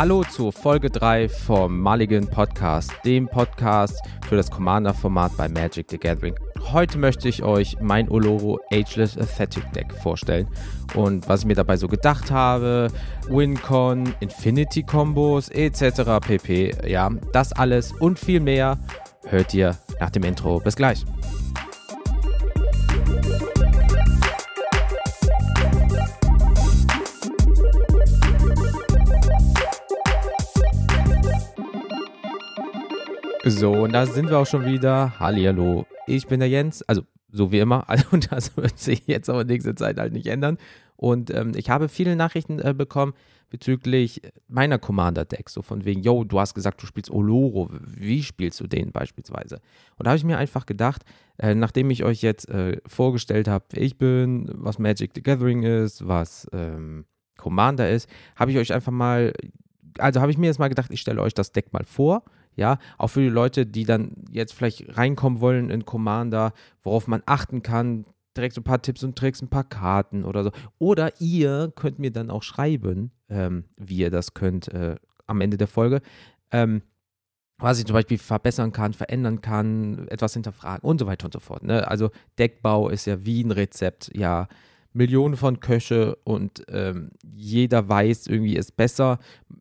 Hallo zu Folge 3 vom Mulligan Podcast, dem Podcast für das Commander-Format bei Magic the Gathering. Heute möchte ich euch mein Oloro Ageless Aesthetic Deck vorstellen und was ich mir dabei so gedacht habe, Wincon, Infinity Combos etc. pp. Ja, das alles und viel mehr hört ihr nach dem Intro. Bis gleich. So, und da sind wir auch schon wieder. Hallihallo, ich bin der Jens. Also, so wie immer. Also, das wird sich jetzt aber nächste Zeit halt nicht ändern. Und ähm, ich habe viele Nachrichten äh, bekommen bezüglich meiner Commander-Decks. So von wegen, yo, du hast gesagt, du spielst Oloro. Wie spielst du den beispielsweise? Und da habe ich mir einfach gedacht, äh, nachdem ich euch jetzt äh, vorgestellt habe, wer ich bin, was Magic the Gathering ist, was ähm, Commander ist, habe ich euch einfach mal, also habe ich mir jetzt mal gedacht, ich stelle euch das Deck mal vor ja, auch für die Leute, die dann jetzt vielleicht reinkommen wollen in Commander, worauf man achten kann, direkt so ein paar Tipps und Tricks, ein paar Karten oder so. Oder ihr könnt mir dann auch schreiben, ähm, wie ihr das könnt äh, am Ende der Folge. Ähm, was ich zum Beispiel verbessern kann, verändern kann, etwas hinterfragen und so weiter und so fort. Ne? Also Deckbau ist ja wie ein Rezept, ja, Millionen von Köche und ähm, jeder weiß irgendwie ist besser.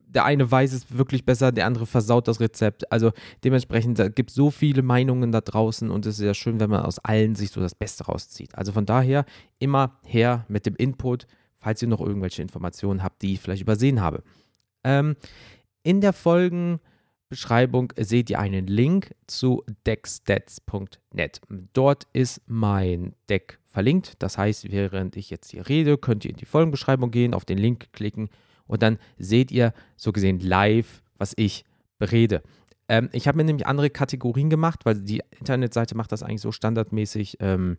Der eine weiß es wirklich besser, der andere versaut das Rezept. Also dementsprechend, da gibt es so viele Meinungen da draußen und es ist ja schön, wenn man aus allen sich so das Beste rauszieht. Also von daher immer her mit dem Input, falls ihr noch irgendwelche Informationen habt, die ich vielleicht übersehen habe. Ähm, in der Folgenbeschreibung seht ihr einen Link zu deckstats.net. Dort ist mein Deck verlinkt. Das heißt, während ich jetzt hier rede, könnt ihr in die Folgenbeschreibung gehen, auf den Link klicken und dann seht ihr so gesehen live, was ich berede. Ähm, ich habe mir nämlich andere Kategorien gemacht, weil die Internetseite macht das eigentlich so standardmäßig ähm,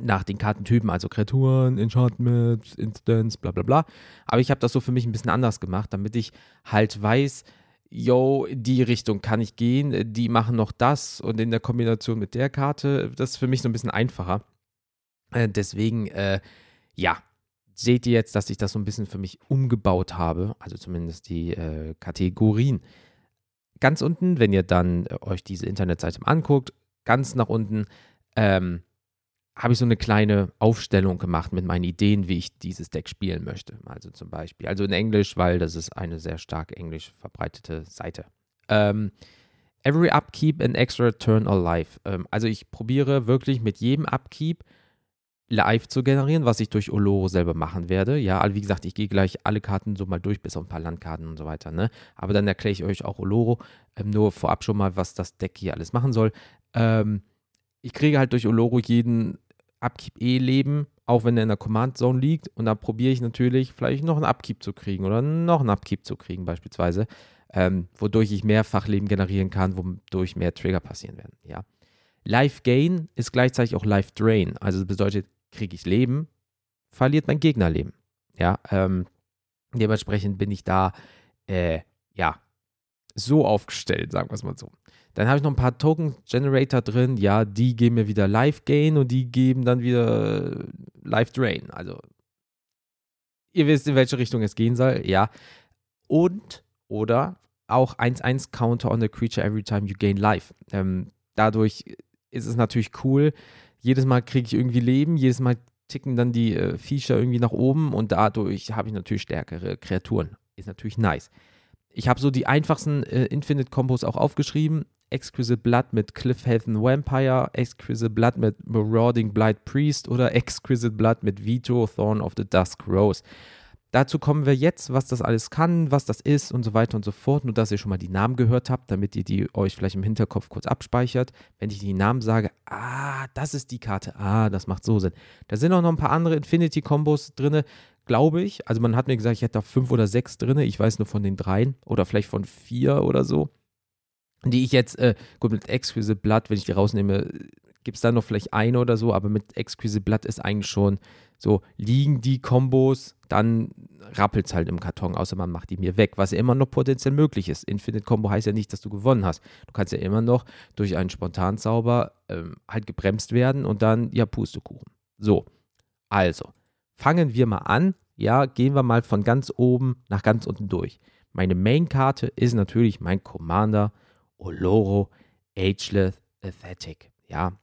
nach den Kartentypen, also Kreaturen, Enchantments, Instants, bla bla bla. Aber ich habe das so für mich ein bisschen anders gemacht, damit ich halt weiß, yo, die Richtung kann ich gehen, die machen noch das und in der Kombination mit der Karte, das ist für mich so ein bisschen einfacher. Äh, deswegen, äh, ja, seht ihr jetzt, dass ich das so ein bisschen für mich umgebaut habe, also zumindest die äh, Kategorien. Ganz unten, wenn ihr dann äh, euch diese Internetseite anguckt, ganz nach unten, ähm, habe ich so eine kleine Aufstellung gemacht mit meinen Ideen, wie ich dieses Deck spielen möchte. Also zum Beispiel, also in Englisch, weil das ist eine sehr stark englisch verbreitete Seite. Ähm, every Upkeep an extra turn or life. Ähm, also ich probiere wirklich mit jedem Upkeep live zu generieren, was ich durch Oloro selber machen werde. Ja, wie gesagt, ich gehe gleich alle Karten so mal durch, bis auf ein paar Landkarten und so weiter. Ne? Aber dann erkläre ich euch auch Oloro. Ähm, nur vorab schon mal, was das Deck hier alles machen soll. Ähm, ich kriege halt durch Oloro jeden Upkeep E Leben, auch wenn er in der Command Zone liegt. Und dann probiere ich natürlich, vielleicht noch einen Upkeep zu kriegen oder noch einen Upkeep zu kriegen, beispielsweise. Ähm, wodurch ich mehrfach Leben generieren kann, wodurch mehr Trigger passieren werden. Ja. Life Gain ist gleichzeitig auch Life Drain. Also bedeutet, kriege ich Leben, verliert mein Gegner Leben. Ja, ähm, dementsprechend bin ich da, äh, ja, so aufgestellt, sagen wir es mal so. Dann habe ich noch ein paar Token Generator drin, ja, die geben mir wieder Life Gain und die geben dann wieder Life Drain. Also, ihr wisst, in welche Richtung es gehen soll, ja. Und, oder auch 1-1 Counter on the creature every time you gain life. Ähm, dadurch ist es natürlich cool, jedes Mal kriege ich irgendwie Leben, jedes Mal ticken dann die äh, Viecher irgendwie nach oben und dadurch habe ich natürlich stärkere Kreaturen. Ist natürlich nice. Ich habe so die einfachsten äh, Infinite-Kombos auch aufgeschrieben. Exquisite Blood mit Cliffhaven Vampire, Exquisite Blood mit Marauding Blight Priest oder Exquisite Blood mit Vito, Thorn of the Dusk Rose. Dazu kommen wir jetzt, was das alles kann, was das ist und so weiter und so fort. Nur, dass ihr schon mal die Namen gehört habt, damit ihr die euch vielleicht im Hinterkopf kurz abspeichert. Wenn ich die Namen sage, ah, das ist die Karte, ah, das macht so Sinn. Da sind auch noch ein paar andere Infinity-Kombos drin, glaube ich. Also man hat mir gesagt, ich hätte da fünf oder sechs drin. Ich weiß nur von den dreien oder vielleicht von vier oder so. Die ich jetzt, äh, gut, mit Exquisite Blood, wenn ich die rausnehme, gibt es da noch vielleicht eine oder so, aber mit Exquisite Blood ist eigentlich schon so, liegen die Kombos, dann rappelt es halt im Karton, außer man macht die mir weg, was ja immer noch potenziell möglich ist. Infinite Combo heißt ja nicht, dass du gewonnen hast. Du kannst ja immer noch durch einen Spontanzauber ähm, halt gebremst werden und dann, ja, Pustekuchen. So, also, fangen wir mal an. Ja, gehen wir mal von ganz oben nach ganz unten durch. Meine Main-Karte ist natürlich mein Commander Oloro Ageless Aesthetic. Ja.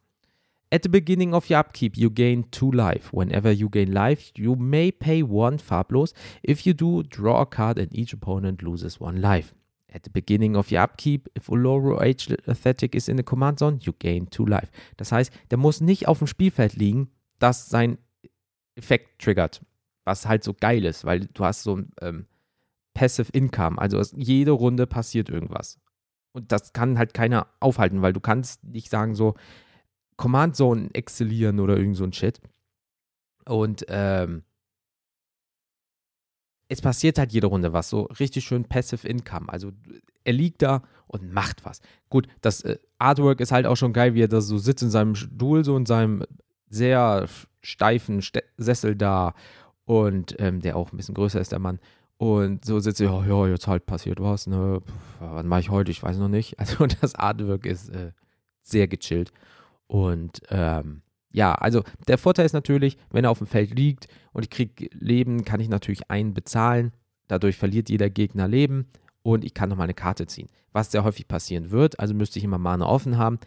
At the beginning of your upkeep, you gain two life. Whenever you gain life, you may pay one farblos. If you do, draw a card and each opponent loses one life. At the beginning of your upkeep, if Oloro Age Aesthetic is in the command zone, you gain two life. Das heißt, der muss nicht auf dem Spielfeld liegen, dass sein Effekt triggert. Was halt so geil ist, weil du hast so ein ähm, Passive Income. Also jede Runde passiert irgendwas. Und das kann halt keiner aufhalten, weil du kannst nicht sagen so Command Zone exzellieren oder irgend so ein Shit. Und ähm, es passiert halt jede Runde was, so richtig schön Passive Income. Also er liegt da und macht was. Gut, das äh, Artwork ist halt auch schon geil, wie er da so sitzt in seinem Stuhl, so in seinem sehr steifen St Sessel da und ähm, der auch ein bisschen größer ist, der Mann. Und so sitzt er, ja, jetzt halt passiert was, ne? Was mache ich heute? Ich weiß noch nicht. Also das Artwork ist äh, sehr gechillt. Und ähm, ja, also der Vorteil ist natürlich, wenn er auf dem Feld liegt und ich kriege Leben, kann ich natürlich einen bezahlen. Dadurch verliert jeder Gegner Leben und ich kann nochmal eine Karte ziehen. Was sehr häufig passieren wird, also müsste ich immer Mana offen haben.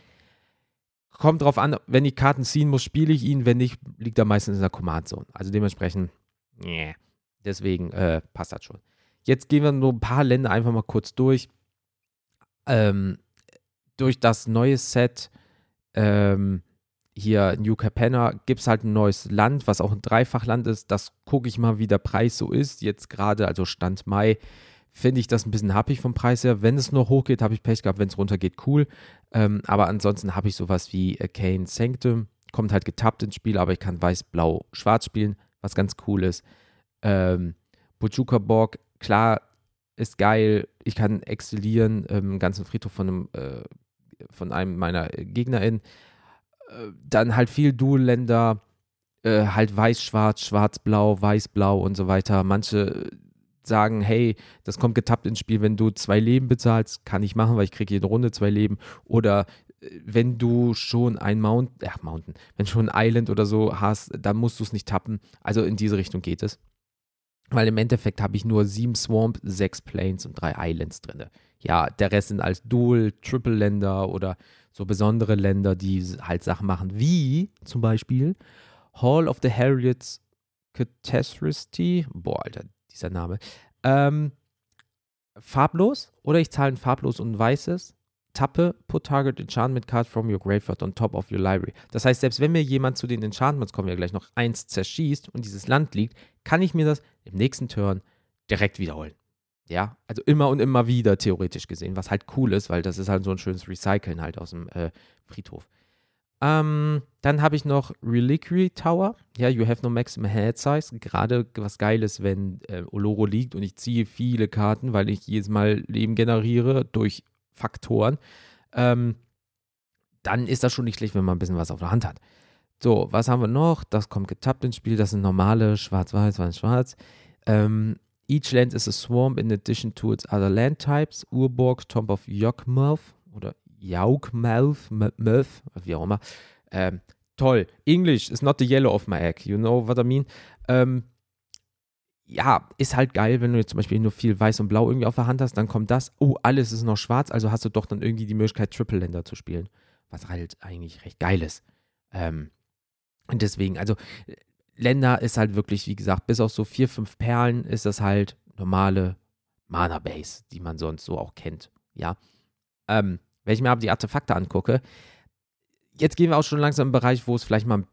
Kommt drauf an, wenn ich Karten ziehen muss, spiele ich ihn. Wenn nicht, liegt er meistens in der Command Zone. Also dementsprechend, yeah. deswegen äh, passt das schon. Jetzt gehen wir nur ein paar Länder einfach mal kurz durch. Ähm, durch das neue Set ähm, hier New Capenna gibt es halt ein neues Land, was auch ein Dreifachland ist. Das gucke ich mal, wie der Preis so ist. Jetzt gerade, also Stand Mai, finde ich das ein bisschen happig vom Preis her. Wenn es nur hochgeht, habe ich Pech gehabt. Wenn es runtergeht, cool. Ähm, aber ansonsten habe ich sowas wie Arcane Sanctum. Kommt halt getappt ins Spiel, aber ich kann weiß, blau, schwarz spielen, was ganz cool ist. Ähm, Bujuka Borg, klar, ist geil. Ich kann exilieren, ähm, ganzen Friedhof von einem, äh, von einem meiner GegnerInnen dann halt viel Dual-Länder, äh, halt weiß-schwarz, schwarz-blau, weiß-blau und so weiter. Manche sagen, hey, das kommt getappt ins Spiel, wenn du zwei Leben bezahlst, kann ich machen, weil ich kriege jede Runde zwei Leben. Oder äh, wenn du schon ein Mount, ach, Mountain, wenn schon ein Island oder so hast, dann musst du es nicht tappen. Also in diese Richtung geht es. Weil im Endeffekt habe ich nur sieben Swamp, sechs Plains und drei Islands drin. Ja, der Rest sind als Dual, Triple-Länder oder so besondere Länder, die halt Sachen machen, wie zum Beispiel Hall of the Harriets Catastrophe. Boah, Alter, dieser Name. Ähm, farblos oder ich zahle ein farblos und ein weißes. Tappe, put target enchantment card from your graveyard on top of your library. Das heißt, selbst wenn mir jemand zu den Enchantments, kommen wir gleich noch, eins zerschießt und dieses Land liegt, kann ich mir das im nächsten Turn direkt wiederholen. Ja, also immer und immer wieder theoretisch gesehen, was halt cool ist, weil das ist halt so ein schönes Recyceln halt aus dem äh, Friedhof. Ähm, dann habe ich noch Reliquary Tower. Ja, you have no maximum head size. Gerade was geil ist, wenn äh, Oloro liegt und ich ziehe viele Karten, weil ich jedes Mal Leben generiere durch Faktoren. Ähm, dann ist das schon nicht schlecht, wenn man ein bisschen was auf der Hand hat. So, was haben wir noch? Das kommt getappt ins Spiel. Das sind normale Schwarz-Weiß, Weiß-Schwarz. Ähm, Each land is a swamp in addition to its other land types. Urborg, Tomb of Yawgmoth oder Yawgmoth, Moth, wie auch immer. Ähm, toll. English is not the yellow of my egg. You know what I mean? Ähm, ja, ist halt geil, wenn du jetzt zum Beispiel nur viel Weiß und Blau irgendwie auf der Hand hast, dann kommt das. Oh, alles ist noch schwarz, also hast du doch dann irgendwie die Möglichkeit, Triple Länder zu spielen. Was halt eigentlich recht geil ist. Ähm, und deswegen, also Länder ist halt wirklich, wie gesagt, bis auf so vier, fünf Perlen ist das halt normale Mana-Base, die man sonst so auch kennt. Ja. Ähm, wenn ich mir aber die Artefakte angucke, jetzt gehen wir auch schon langsam im Bereich, wo es vielleicht mal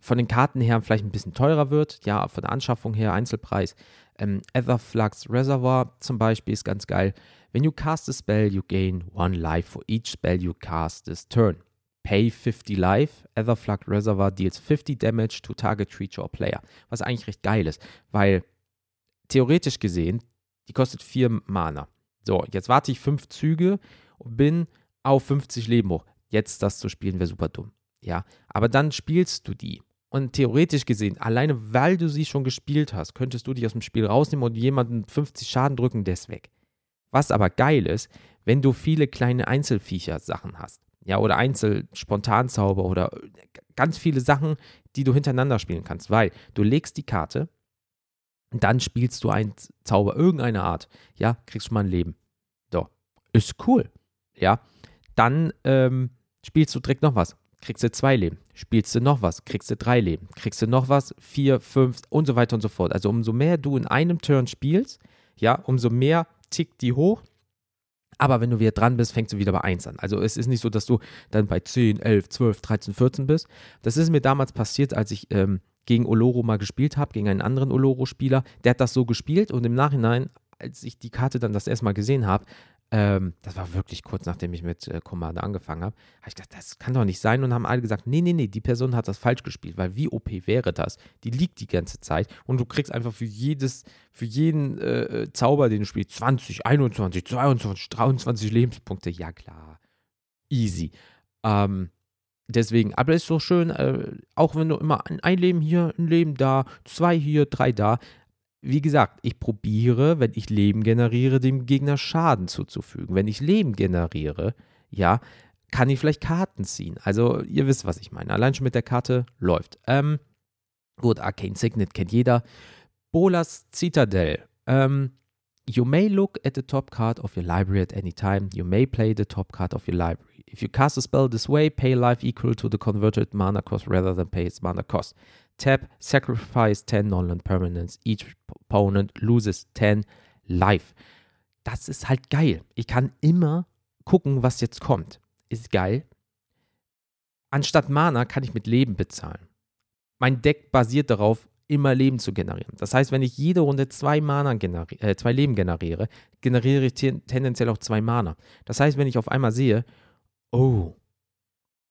von den Karten her vielleicht ein bisschen teurer wird. Ja, von der Anschaffung her, Einzelpreis. Ähm, Etherflux Reservoir zum Beispiel ist ganz geil. When you cast a spell, you gain one life for each spell you cast this turn. Pay 50 Life, Etherflux Reservoir deals 50 Damage to target creature or player. Was eigentlich recht geil ist, weil theoretisch gesehen, die kostet 4 Mana. So, jetzt warte ich 5 Züge und bin auf 50 Leben hoch. Jetzt das zu spielen wäre super dumm. Ja, aber dann spielst du die. Und theoretisch gesehen, alleine weil du sie schon gespielt hast, könntest du dich aus dem Spiel rausnehmen und jemanden 50 Schaden drücken, der ist weg. Was aber geil ist, wenn du viele kleine Einzelviecher-Sachen hast ja, oder Einzel-Spontanzauber oder ganz viele Sachen, die du hintereinander spielen kannst, weil du legst die Karte, Dann spielst du einen Zauber irgendeiner Art. Ja, kriegst schon mal ein Leben. So, ist cool. Ja, dann ähm, spielst du direkt noch was. Kriegst du zwei Leben. Spielst du noch was, kriegst du drei Leben. Kriegst du noch was, vier, fünf und so weiter und so fort. Also umso mehr du in einem Turn spielst, ja, umso mehr tickt die hoch. Aber wenn du wieder dran bist, fängst du wieder bei 1 an. Also es ist nicht so, dass du dann bei 10, 11, 12, 13, 14 bist. Das ist mir damals passiert, als ich ähm, gegen Oloro mal gespielt habe, gegen einen anderen Oloro-Spieler. Der hat das so gespielt und im Nachhinein, als ich die Karte dann das erste Mal gesehen habe, ähm, das war wirklich kurz nachdem ich mit äh, Commander angefangen habe, habe ich gedacht, das kann doch nicht sein und haben alle gesagt, nee, nee, nee, die Person hat das falsch gespielt, weil wie OP wäre das? Die liegt die ganze Zeit und du kriegst einfach für jedes, für jeden äh, Zauber, den du spielst, 20, 21, 22, 23 Lebenspunkte. Ja, klar. Easy. Ähm, deswegen, aber es ist so schön, äh, auch wenn du immer ein Leben hier, ein Leben da, zwei hier, drei da, wie gesagt, ich probiere, wenn ich Leben generiere, dem Gegner Schaden zuzufügen. Wenn ich Leben generiere, ja, kann ich vielleicht Karten ziehen. Also, ihr wisst, was ich meine. Allein schon mit der Karte läuft. Ähm, gut, Arcane Signet kennt jeder. Bolas Citadel. Ähm, you may look at the top card of your library at any time. You may play the top card of your library. If you cast a spell this way, pay life equal to the converted mana cost rather than pay its mana cost. Tap, sacrifice 10 non-land permanents. Each opponent loses 10 life. Das ist halt geil. Ich kann immer gucken, was jetzt kommt. Ist geil. Anstatt Mana kann ich mit Leben bezahlen. Mein Deck basiert darauf, immer Leben zu generieren. Das heißt, wenn ich jede Runde zwei, Mana äh, zwei Leben generiere, generiere ich tendenziell auch zwei Mana. Das heißt, wenn ich auf einmal sehe, oh,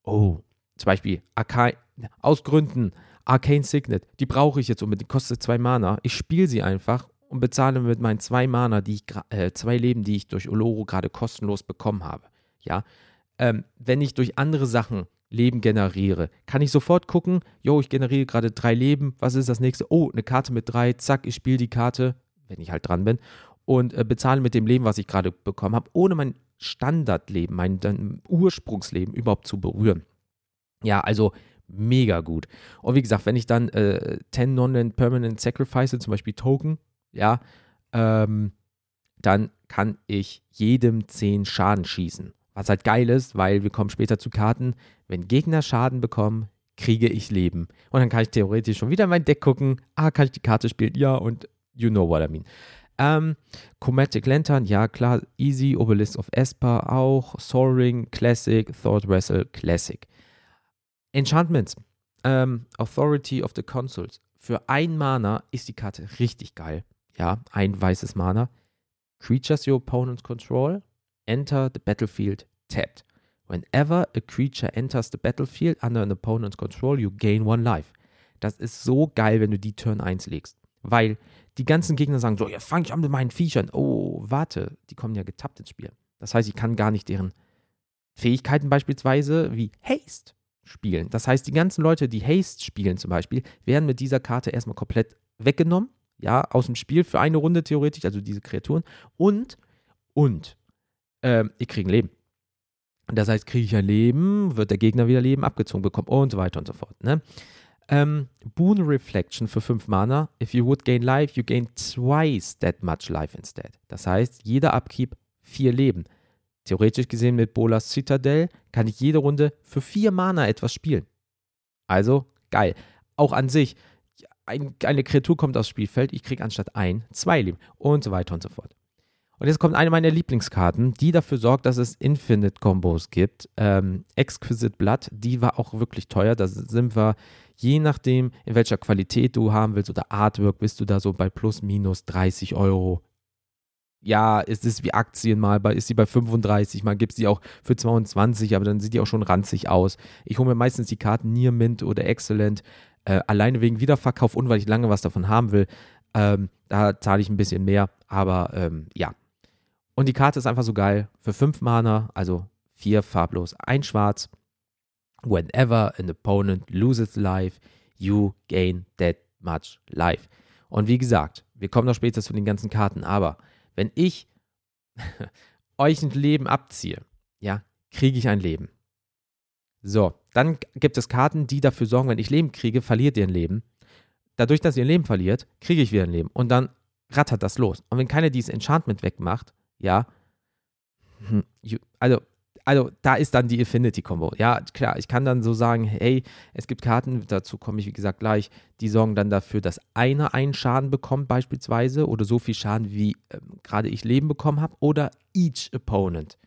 oh, zum Beispiel Arcane, aus Gründen Arcane Signet, die brauche ich jetzt unbedingt, kostet zwei Mana. Ich spiele sie einfach und bezahle mit meinen zwei Mana, die ich, äh, zwei Leben, die ich durch Oloro gerade kostenlos bekommen habe. Ja, ähm, wenn ich durch andere Sachen Leben generiere, kann ich sofort gucken, yo, ich generiere gerade drei Leben, was ist das nächste? Oh, eine Karte mit drei, zack, ich spiele die Karte, wenn ich halt dran bin, und äh, bezahle mit dem Leben, was ich gerade bekommen habe, ohne mein Standardleben, mein Ursprungsleben überhaupt zu berühren. Ja, also mega gut. Und wie gesagt, wenn ich dann äh, 10 Non-Permanent Sacrifice, zum Beispiel Token, ja, ähm, dann kann ich jedem 10 Schaden schießen. Was halt geil ist, weil wir kommen später zu Karten, wenn Gegner Schaden bekommen, kriege ich Leben. Und dann kann ich theoretisch schon wieder in mein Deck gucken, ah, kann ich die Karte spielen? Ja, und you know what I mean. Ähm, Chromatic Lantern, ja klar, easy, Obelisk of Esper auch, Soaring, Classic, Thought Wrestle, Classic. Enchantments. Ähm, Authority of the Consuls. Für ein Mana ist die Karte richtig geil. Ja, ein weißes Mana. Creatures your opponents control enter the battlefield tapped. Whenever a creature enters the battlefield under an opponent's control, you gain one life. Das ist so geil, wenn du die Turn 1 legst. Weil die ganzen Gegner sagen so, ja, fang ich an mit meinen Viechern. Oh, warte, die kommen ja getappt ins Spiel. Das heißt, ich kann gar nicht deren Fähigkeiten beispielsweise wie Haste spielen. Das heißt, die ganzen Leute, die Haste spielen zum Beispiel, werden mit dieser Karte erstmal komplett weggenommen, ja, aus dem Spiel für eine Runde theoretisch, also diese Kreaturen. Und, und, äh, ich kriege ein Leben. Das heißt, kriege ich ein Leben, wird der Gegner wieder Leben abgezogen bekommen und so weiter und so fort. Ne? Ähm, Boon Reflection für 5 Mana. If you would gain life, you gain twice that much life instead. Das heißt, jeder Upkeep 4 Leben. Theoretisch gesehen mit Bolas Citadel kann ich jede Runde für vier Mana etwas spielen. Also geil. Auch an sich, ein, eine Kreatur kommt aufs Spielfeld, ich kriege anstatt ein, zwei Leben und so weiter und so fort. Und jetzt kommt eine meiner Lieblingskarten, die dafür sorgt, dass es Infinite-Kombos gibt. Ähm, Exquisite Blood, die war auch wirklich teuer. Da sind wir, je nachdem, in welcher Qualität du haben willst oder Artwork, bist du da so bei plus minus 30 Euro ja, es ist wie Aktien, mal ist sie bei 35, mal gibt es sie auch für 22, aber dann sieht die auch schon ranzig aus. Ich hole mir meistens die Karten Near Mint oder Excellent, äh, alleine wegen Wiederverkauf und weil ich lange was davon haben will. Ähm, da zahle ich ein bisschen mehr, aber ähm, ja. Und die Karte ist einfach so geil. Für 5 Mana, also 4 farblos, ein schwarz. Whenever an opponent loses life, you gain that much life. Und wie gesagt, wir kommen noch später zu den ganzen Karten, aber wenn ich euch ein Leben abziehe, ja, kriege ich ein Leben. So, dann gibt es Karten, die dafür sorgen, wenn ich Leben kriege, verliert ihr ein Leben. dadurch, dass ihr Leben verliert, kriege ich wieder ein Leben. Und dann rattert das los. Und wenn keiner dieses Enchantment wegmacht, ja, hm, also, also da ist dann die Affinity-Combo. Ja, klar, ich kann dann so sagen, hey, es gibt Karten, dazu komme ich wie gesagt gleich, die sorgen dann dafür, dass einer einen Schaden bekommt beispielsweise oder so viel Schaden, wie ähm, gerade ich Leben bekommen habe oder each Opponent.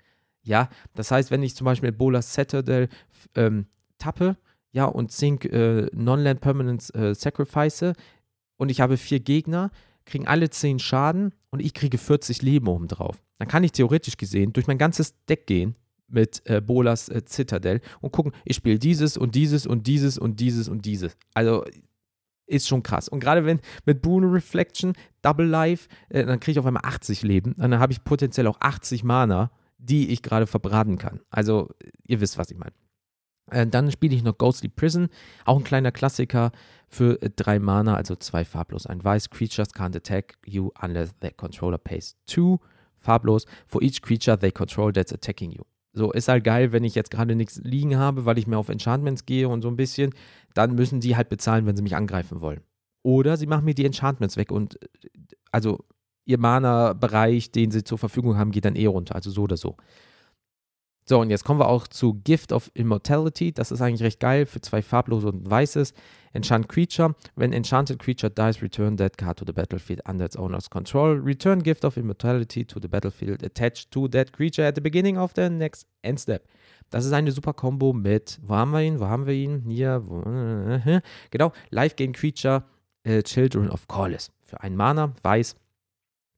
Ja, das heißt, wenn ich zum Beispiel Bolas Citadel ähm, tappe, ja, und Sync äh, Non-Land Permanence äh, Sacrifice und ich habe vier Gegner, kriegen alle 10 Schaden und ich kriege 40 Leben obendrauf. Dann kann ich theoretisch gesehen durch mein ganzes Deck gehen mit äh, Bolas äh, Citadel und gucken, ich spiele dieses und dieses und dieses und dieses und dieses. Also ist schon krass. Und gerade wenn mit Boon Reflection, Double Life, äh, dann kriege ich auf einmal 80 Leben. Und dann habe ich potenziell auch 80 Mana, die ich gerade verbraten kann. Also, ihr wisst, was ich meine. Äh, dann spiele ich noch Ghostly Prison, auch ein kleiner Klassiker für äh, drei Mana, also zwei farblos. Ein Weiß, Creatures can't attack you unless their controller pays two. Farblos, for each creature they control that's attacking you. So, ist halt geil, wenn ich jetzt gerade nichts liegen habe, weil ich mehr auf Enchantments gehe und so ein bisschen, dann müssen die halt bezahlen, wenn sie mich angreifen wollen. Oder sie machen mir die Enchantments weg und äh, also ihr Mana-Bereich, den sie zur Verfügung haben, geht dann eh runter, also so oder so. So, und jetzt kommen wir auch zu Gift of Immortality. Das ist eigentlich recht geil für zwei farblose und weißes. Enchant Creature. When Enchanted Creature dies, return that card to the battlefield under its owner's control. Return Gift of Immortality to the battlefield attached to that creature at the beginning of the next end step. Das ist eine super Combo mit, wo haben wir ihn, wo haben wir ihn, hier, wo, genau, Life Game Creature, äh, Children of Corliss. Für einen Mana, weiß,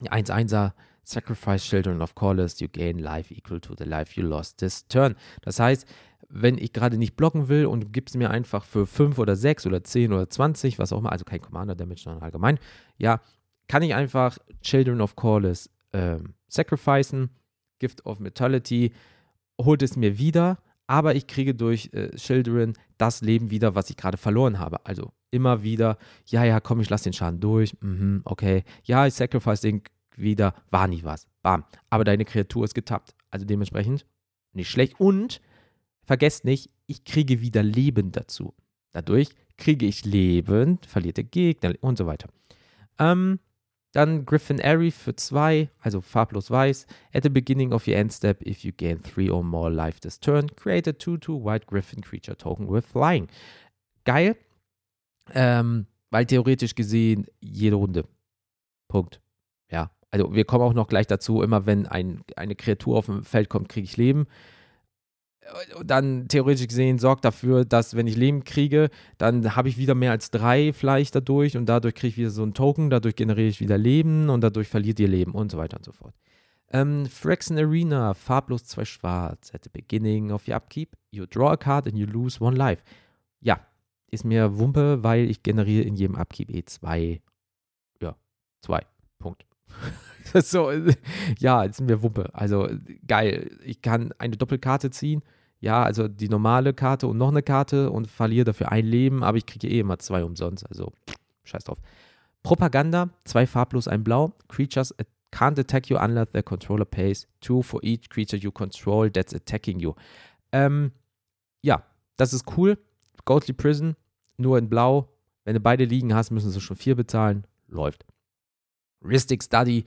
1-1er, Sacrifice Children of Corliss, you gain life equal to the life you lost this turn. Das heißt, wenn ich gerade nicht blocken will und gibst mir einfach für 5 oder 6 oder 10 oder 20, was auch immer, also kein Commander Damage, sondern allgemein, ja, kann ich einfach Children of Corliss ähm, sacrificen, Gift of Mortality, holt es mir wieder, aber ich kriege durch äh, Children das Leben wieder, was ich gerade verloren habe. Also immer wieder, ja, ja, komm, ich lasse den Schaden durch, mhm, okay, ja, ich sacrifice den wieder, war nie was. Bam. Aber deine Kreatur ist getappt. Also dementsprechend nicht schlecht. Und vergesst nicht, ich kriege wieder Leben dazu. Dadurch kriege ich Leben, verliert der Gegner und so weiter. Ähm, dann Griffin Airy für zwei, also farblos weiß. At the beginning of your end step, if you gain three or more life this turn, create a 2-2 White Griffin Creature Token with Flying. Geil. Ähm, weil theoretisch gesehen jede Runde. Punkt. Ja, also wir kommen auch noch gleich dazu, immer wenn ein, eine Kreatur auf dem Feld kommt, kriege ich Leben. Äh, dann theoretisch gesehen sorgt dafür, dass wenn ich Leben kriege, dann habe ich wieder mehr als drei vielleicht dadurch und dadurch kriege ich wieder so einen Token, dadurch generiere ich wieder Leben und dadurch verliert ihr Leben und so weiter und so fort. Ähm, Phyrexian Arena, farblos zwei schwarz. At the beginning of your upkeep, you draw a card and you lose one life. Ja, ist mir Wumpe, weil ich generiere in jedem Upkeep eh zwei. Ja, zwei. Punkt. so, ja, jetzt sind wir Wuppe. Also geil. Ich kann eine Doppelkarte ziehen. Ja, also die normale Karte und noch eine Karte und verliere dafür ein Leben, aber ich kriege eh immer zwei umsonst. Also scheiß drauf. Propaganda, zwei farblos, ein blau. Creatures can't attack you unless their controller pays two for each creature you control that's attacking you. Ähm, ja, das ist cool. Ghostly Prison, nur in blau. Wenn du beide liegen hast, müssen sie schon vier bezahlen. Läuft. Ristic Study,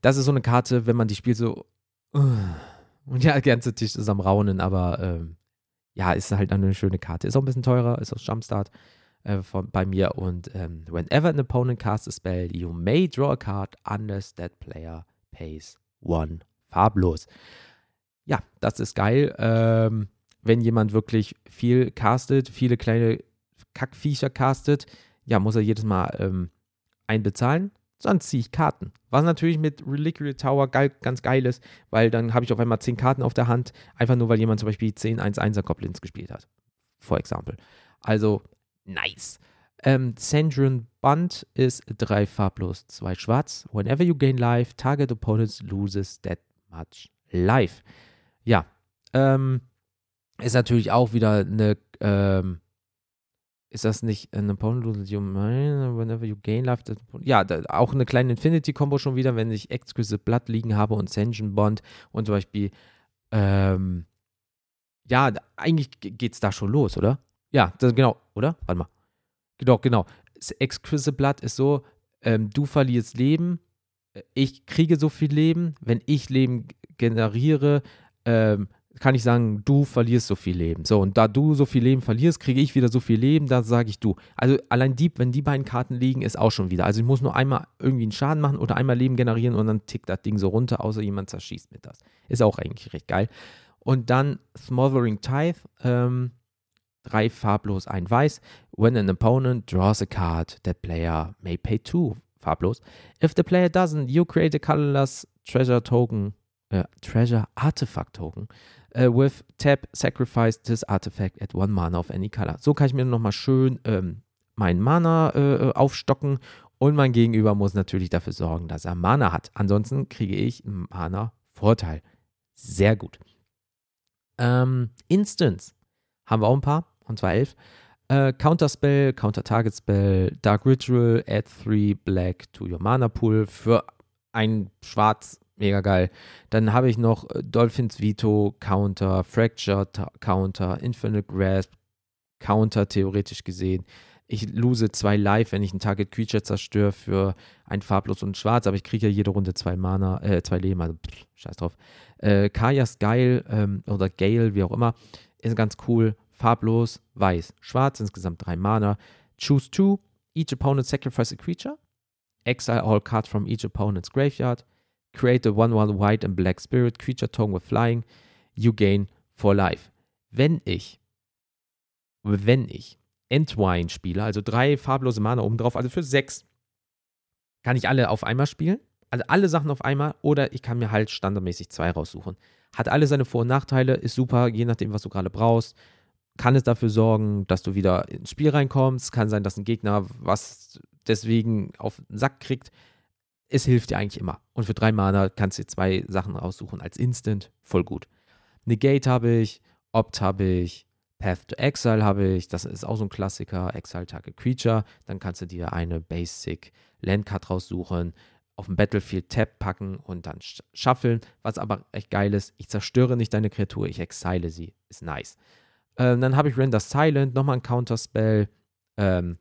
das ist so eine Karte, wenn man die spielt, so. Und ja, der ganze Tisch ist am Raunen, aber ähm, ja, ist halt eine schöne Karte. Ist auch ein bisschen teurer, ist aus Jumpstart äh, von, bei mir. Und ähm, whenever an opponent casts a spell, you may draw a card unless that player pays one. Farblos. Ja, das ist geil. Ähm, wenn jemand wirklich viel castet, viele kleine Kackviecher castet, ja, muss er jedes Mal ähm, einbezahlen sonst ziehe ich Karten. Was natürlich mit Reliquary Tower geil, ganz geil ist, weil dann habe ich auf einmal 10 Karten auf der Hand, einfach nur weil jemand zum Beispiel 10 1-1er Goblins gespielt hat. For example. Also, nice. Ähm, Sandrian Bund ist 3 farblos, 2 schwarz. Whenever you gain life, target opponents loses that much life. Ja, ähm, ist natürlich auch wieder eine ähm, ist das nicht an opponent loses you mine whenever you gain life? Ja, da, auch eine kleine Infinity-Combo schon wieder, wenn ich Exquisite Blood liegen habe und Sension Bond und zum Beispiel, ähm, ja, eigentlich geht es da schon los, oder? Ja, das, genau, oder? Warte mal. Genau, genau. Exquisite Blood ist so, ähm, du verlierst Leben, äh, ich kriege so viel Leben, wenn ich Leben generiere, ähm, kann ich sagen, du verlierst so viel Leben. So, und da du so viel Leben verlierst, kriege ich wieder so viel Leben, da sage ich du. Also allein die, wenn die beiden Karten liegen, ist auch schon wieder. Also ich muss nur einmal irgendwie einen Schaden machen oder einmal Leben generieren und dann tickt das Ding so runter, außer jemand zerschießt mit das. Ist auch eigentlich recht geil. Und dann Smothering Tithe, ähm, drei farblos, ein weiß. When an opponent draws a card, that player may pay two farblos. If the player doesn't, you create a colorless treasure token, uh, treasure artifact token uh, with tap sacrifice this artifact at one mana of any color. So kann ich mir nochmal schön ähm, meinen Mana äh, aufstocken und mein Gegenüber muss natürlich dafür sorgen, dass er Mana hat. Ansonsten kriege ich einen Mana-Vorteil. Sehr gut. Ähm, Instance haben wir auch ein paar, und zwar elf. Uh, Counter Spell, Counter Target Spell, Dark Ritual, add 3 Black to your Mana Pool für ein Schwarz mega geil. Dann habe ich noch äh, Dolphins Veto, Counter, Fracture, Counter, Infinite Grasp, Counter theoretisch gesehen. Ich lose zwei Live, wenn ich ein Target Creature zerstöre für ein farblos und schwarz, aber ich kriege ja jede Runde zwei Mana, äh, zwei Leben, also pff, scheiß drauf. Äh, Kajas geil ähm, oder Gale, wie auch immer, ist ganz cool. Farblos, weiß, schwarz, insgesamt drei Mana. Choose two. Each opponent sacrifice a creature. Exile all cards from each opponent's graveyard. Create a 1-1 white and black spirit creature token with flying. You gain for life. Wenn ich, wenn ich Entwine spiele, also drei farblose Mana oben drauf, also für sechs, kann ich alle auf einmal spielen. Also alle Sachen auf einmal oder ich kann mir halt standardmäßig zwei raussuchen. Hat alle seine Vor- und Nachteile, ist super, je nachdem, was du gerade brauchst. Kann es dafür sorgen, dass du wieder ins Spiel reinkommst. Kann sein, dass ein Gegner was deswegen auf den Sack kriegt es hilft dir eigentlich immer. Und für drei Mana kannst du zwei Sachen raussuchen als Instant, voll gut. Negate habe ich, Opt habe ich, Path to Exile habe ich, das ist auch so ein Klassiker, Exile Target Creature. Dann kannst du dir eine Basic Landcard raussuchen, auf dem Battlefield Tab packen und dann shuffeln. Was aber echt geil ist, ich zerstöre nicht deine Kreatur, ich exile sie. Ist nice. Ähm, dann habe ich Render Silent, nochmal ein Counterspell. Ähm,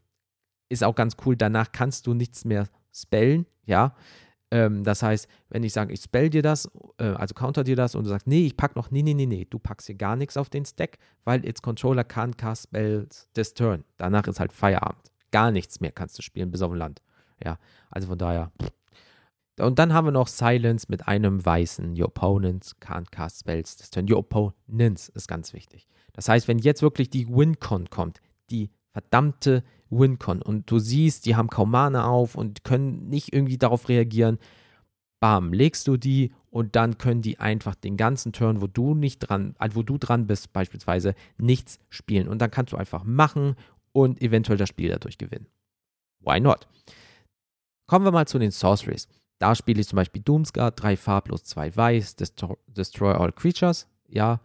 ist auch ganz cool. Danach kannst du nichts mehr spellen, ja. Ähm, das heißt, wenn ich sage, ich spell dir das, äh, also counter dir das und du sagst, nee, ich pack noch, nee, nee, nee, nee, du packst hier gar nichts auf den Stack, weil its Controller can't cast spells this turn. Danach ist halt Feierabend. Gar nichts mehr kannst du spielen, bis auf ein Land. Ja, also von daher. Und dann haben wir noch Silence mit einem weißen. Your opponents can't cast spells this turn. Your opponents ist ganz wichtig. Das heißt, wenn jetzt wirklich die WinCon kommt, die verdammte WinCon und du siehst, die haben kaum Mana auf und können nicht irgendwie darauf reagieren, bam, legst du die und dann können die einfach den ganzen Turn, wo du nicht dran, äh, wo du dran bist, beispielsweise, nichts spielen. Und dann kannst du einfach machen und eventuell das Spiel dadurch gewinnen. Why not? Kommen wir mal zu den Sorceries. Da spiele ich zum Beispiel Doomsguard, 3 farblos, 2 weiß, Destroy All Creatures. Ja,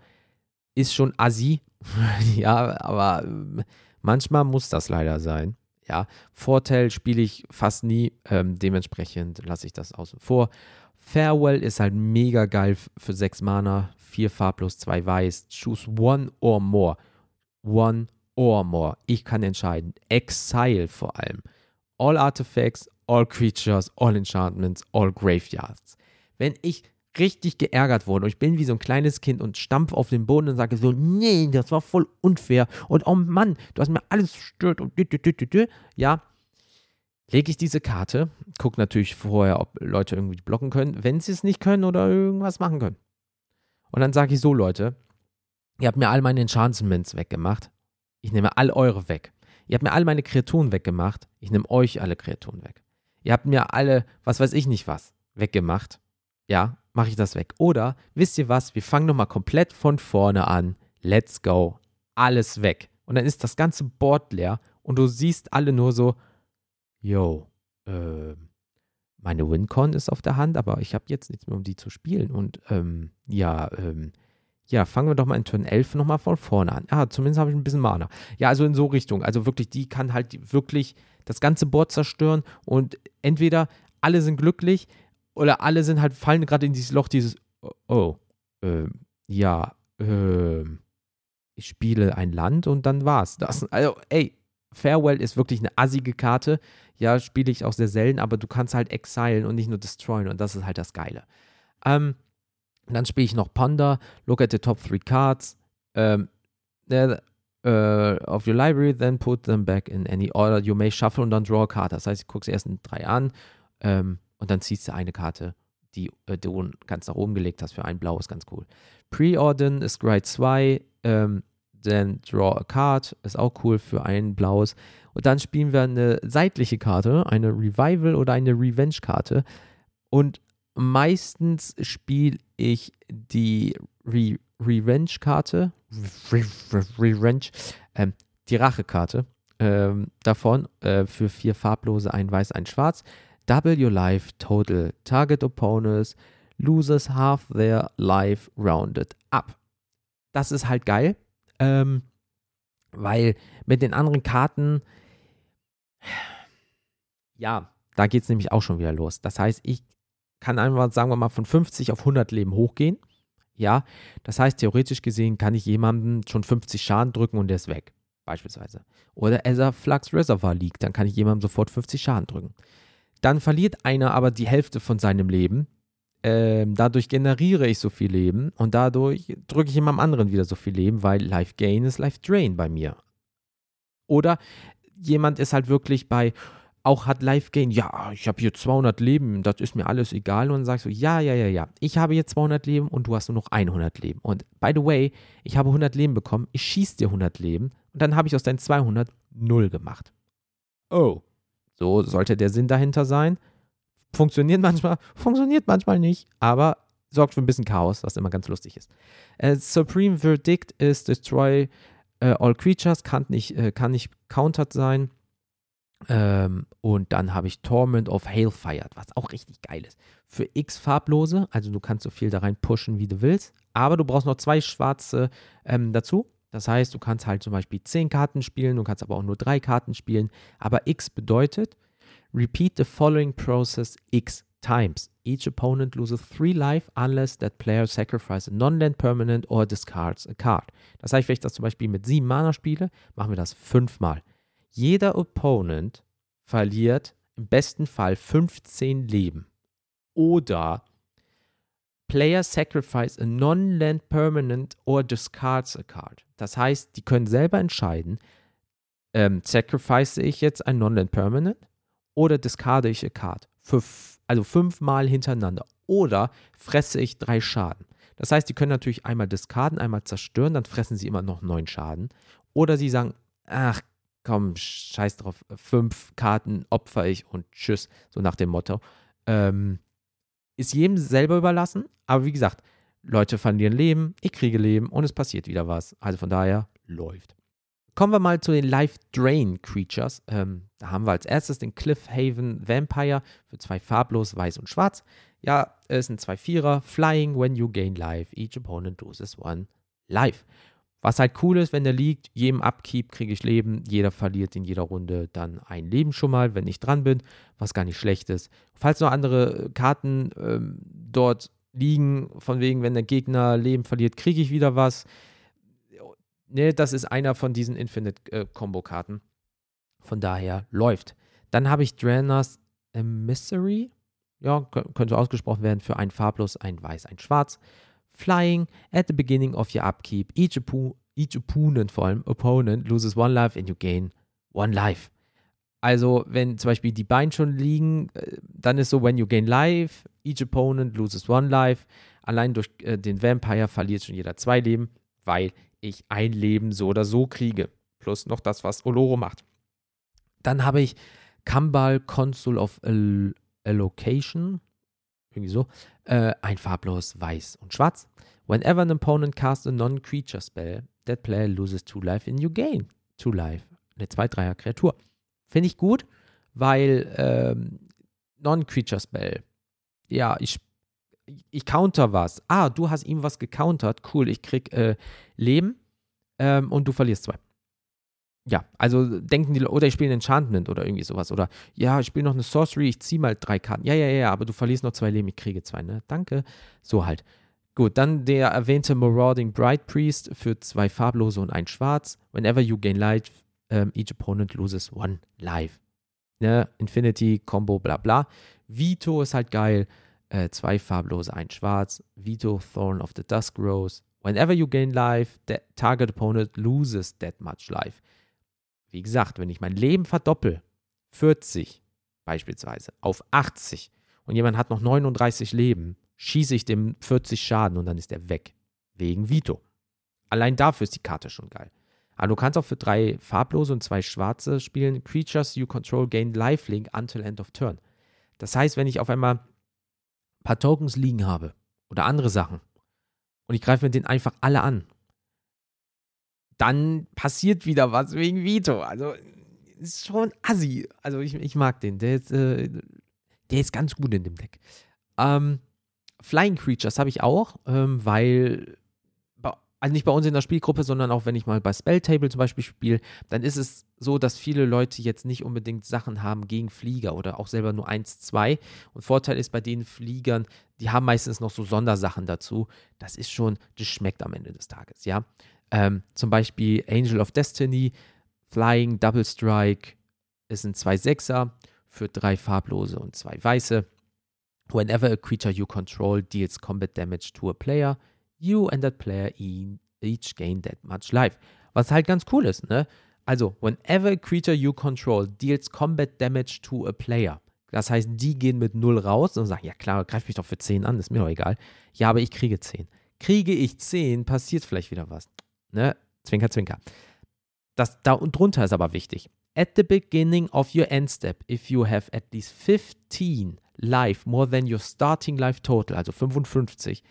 ist schon assi. ja, aber ähm, Manchmal muss das leider sein. Ja, Vorteil spiele ich fast nie, ähm, dementsprechend lasse ich das außen vor. Farewell ist halt mega geil für 6 Mana, 4 farblos, 2 weiß. Choose one or more. One or more. Ich kann entscheiden. Exile vor allem. All Artifacts, all Creatures, all Enchantments, all Graveyards. Wenn ich richtig geärgert worden. Und ich bin wie so ein kleines Kind und stampf auf den Boden und sage so, nee, das war voll unfair. Und oh Mann, du hast mir alles zerstört und dü, dü, dü, dü, dü. ja, lege ich diese Karte, gucke natürlich vorher, ob Leute irgendwie blocken können, wenn sie es nicht können oder irgendwas machen können. Und dann sage ich so, Leute, ihr habt mir all meine Enchantments weggemacht. Ich nehme all eure weg. Ihr habt mir all meine Kreaturen weggemacht. Ich nehme euch alle Kreaturen weg. Ihr habt mir alle, was weiß ich nicht was, weggemacht. Ja, mache ich das weg. Oder wisst ihr was, wir fangen nochmal komplett von vorne an. Let's go. Alles weg. Und dann ist das ganze Board leer und du siehst alle nur so, yo, äh, meine WinCon ist auf der Hand, aber ich habe jetzt nichts mehr, um die zu spielen. Und ähm, ja, ähm, ja, fangen wir doch mal in Turn 11 nochmal von vorne an. Ah, zumindest habe ich ein bisschen Mana. Ja, also in so Richtung. Also wirklich, die kann halt wirklich das ganze Board zerstören und entweder alle sind glücklich, oder alle sind halt, fallen gerade in dieses Loch, dieses, oh, äh, ja, äh, ich spiele ein Land und dann war's das. Also, ey, Farewell ist wirklich eine assige Karte. Ja, spiele ich auch sehr selten, aber du kannst halt exilen und nicht nur destroyen und das ist halt das Geile. Ähm, dann spiele ich noch Ponder, look at the top three cards. Ähm, uh, of your library, then put them back in any order you may shuffle und dann draw a card. Das heißt, ich gucke erst drei an ähm, und dann ziehst du eine Karte, die äh, du ganz nach oben gelegt hast für ein Blau, ist ganz cool. Pre-Ordern ist Grade 2, ähm, dann Draw a Card, ist auch cool für ein blaues. Und dann spielen wir eine seitliche Karte, eine Revival oder eine Revenge-Karte. Und meistens spiele ich die Re Revenge-Karte, Re Re Revenge, ähm, die Rache-Karte ähm, davon äh, für vier farblose, ein weiß, ein schwarz. Double your life total. Target opponents loses half their life rounded up. Das ist halt geil, ähm, weil mit den anderen Karten, ja, da geht es nämlich auch schon wieder los. Das heißt, ich kann einfach, sagen wir mal, von 50 auf 100 Leben hochgehen. Ja, das heißt, theoretisch gesehen kann ich jemandem schon 50 Schaden drücken und der ist weg, beispielsweise. Oder a Flux Reservoir liegt, dann kann ich jemandem sofort 50 Schaden drücken. Dann verliert einer aber die Hälfte von seinem Leben. Ähm, dadurch generiere ich so viel Leben und dadurch drücke ich jemandem anderen wieder so viel Leben, weil Life Gain ist Life Drain bei mir. Oder jemand ist halt wirklich bei, auch hat Life Gain, ja, ich habe hier 200 Leben, das ist mir alles egal. Und dann sagst du, ja, ja, ja, ja, ich habe hier 200 Leben und du hast nur noch 100 Leben. Und by the way, ich habe 100 Leben bekommen, ich schieße dir 100 Leben und dann habe ich aus deinen 200 0 gemacht. Oh, so sollte der Sinn dahinter sein. Funktioniert manchmal, funktioniert manchmal nicht, aber sorgt für ein bisschen Chaos, was immer ganz lustig ist. Uh, Supreme Verdict ist Destroy uh, All Creatures, kann nicht, uh, kann nicht countered sein. Ähm, und dann habe ich Torment of Hailfire, was auch richtig geil ist. Für X farblose, also du kannst so viel da rein pushen, wie du willst. Aber du brauchst noch zwei schwarze ähm, dazu. Das heißt, du kannst halt zum Beispiel 10 Karten spielen, du kannst aber auch nur drei Karten spielen. Aber X bedeutet, repeat the following process X times. Each opponent loses 3 life unless that player sacrifices a non-land permanent or discards a card. Das heißt, wenn ich das zum Beispiel mit 7 Mana spiele, machen wir das fünfmal. Jeder Opponent verliert im besten Fall 15 Leben. Oder Player sacrifice a non-land permanent or discards a card. Das heißt, die können selber entscheiden, ähm, sacrifice ich jetzt ein non-land permanent oder discarde ich a card. Für, also fünfmal hintereinander. Oder fresse ich drei Schaden. Das heißt, die können natürlich einmal discarden, einmal zerstören, dann fressen sie immer noch neun Schaden. Oder sie sagen, ach komm, scheiß drauf, fünf Karten opfer ich und tschüss, so nach dem Motto. Ähm, ist jedem selber überlassen, aber wie gesagt, Leute verlieren Leben, ich kriege Leben und es passiert wieder was. Also von daher läuft. Kommen wir mal zu den Life Drain Creatures. Ähm, da haben wir als erstes den Cliffhaven Vampire für zwei farblos, weiß und schwarz. Ja, es sind zwei Vierer. Flying when you gain life. Each opponent loses one life. Was halt cool ist, wenn der liegt, jedem Upkeep kriege ich Leben, jeder verliert in jeder Runde dann ein Leben schon mal, wenn ich dran bin, was gar nicht schlecht ist. Falls noch andere Karten ähm, dort liegen, von wegen, wenn der Gegner Leben verliert, kriege ich wieder was. Ne, das ist einer von diesen Infinite-Combo-Karten. Äh, von daher läuft. Dann habe ich Draener's Emissary. Ja, könnte ausgesprochen werden für ein farblos, ein weiß, ein schwarz. Flying at the beginning of your upkeep. Each, each opponent, vor allem opponent, loses one life and you gain one life. Also, wenn zum Beispiel die Beine schon liegen, äh, dann ist so, when you gain life, each opponent loses one life. Allein durch äh, den Vampire verliert schon jeder zwei Leben, weil ich ein Leben so oder so kriege. Plus noch das, was Oloro macht. Dann habe ich Kambal Consul of Allocation irgendwie so, äh, ein farblos weiß und schwarz. Whenever an opponent casts a non-creature spell, that player loses two life and you gain two life. Eine 2-3er Kreatur. Finde ich gut, weil ähm, Non-Creature Spell, ja, ich, ich counter was. Ah, du hast ihm was gecountert. Cool, ich krieg äh, Leben ähm, und du verlierst zwei. Ja, also denken die, oder ich spiele ein Enchantment oder irgendwie sowas. Oder ja, ich spiele noch eine Sorcery, ich ziehe mal drei Karten. Ja, ja, ja, aber du verlierst noch zwei Leben, ich kriege zwei, ne? Danke. So halt. Gut, dann der erwähnte Marauding Bright Priest für zwei farblose und ein schwarz. Whenever you gain life, ähm, each opponent loses one life. Ne? Infinity, Combo, bla bla. Vito ist halt geil. Äh, zwei farblose, ein schwarz. Vito, Thorn of the Dusk Rose. Whenever you gain life, the target opponent loses that much life. Wie gesagt, wenn ich mein Leben verdoppel, 40 beispielsweise, auf 80 und jemand hat noch 39 Leben, schieße ich dem 40 Schaden und dann ist er weg. Wegen Vito. Allein dafür ist die Karte schon geil. Aber du kannst auch für drei farblose und zwei schwarze spielen. Creatures you control gain lifelink until end of turn. Das heißt, wenn ich auf einmal ein paar Tokens liegen habe oder andere Sachen und ich greife mir den einfach alle an, dann passiert wieder was wegen Vito. Also ist schon assi. Also ich, ich mag den. Der ist, äh, der ist ganz gut in dem Deck. Ähm, Flying Creatures habe ich auch, ähm, weil also nicht bei uns in der Spielgruppe, sondern auch wenn ich mal bei Spelltable zum Beispiel spiele, dann ist es so, dass viele Leute jetzt nicht unbedingt Sachen haben gegen Flieger oder auch selber nur 1, 2. Und Vorteil ist bei den Fliegern, die haben meistens noch so Sondersachen dazu. Das ist schon, das schmeckt am Ende des Tages, ja. Ähm, zum Beispiel Angel of Destiny, Flying, Double Strike, es sind zwei Sechser für drei farblose und zwei weiße. Whenever a creature you control deals combat damage to a player, you and that player each gain that much life. Was halt ganz cool ist, ne? Also, whenever a creature you control deals combat damage to a player. Das heißt, die gehen mit 0 raus und sagen, ja klar, greif mich doch für 10 an, ist mir doch egal. Ja, aber ich kriege 10. Kriege ich 10, passiert vielleicht wieder was. Ne? Zwinker, zwinker. Das da und drunter ist aber wichtig. At the beginning of your end step, if you have at least 15 life more than your starting life total, also 55,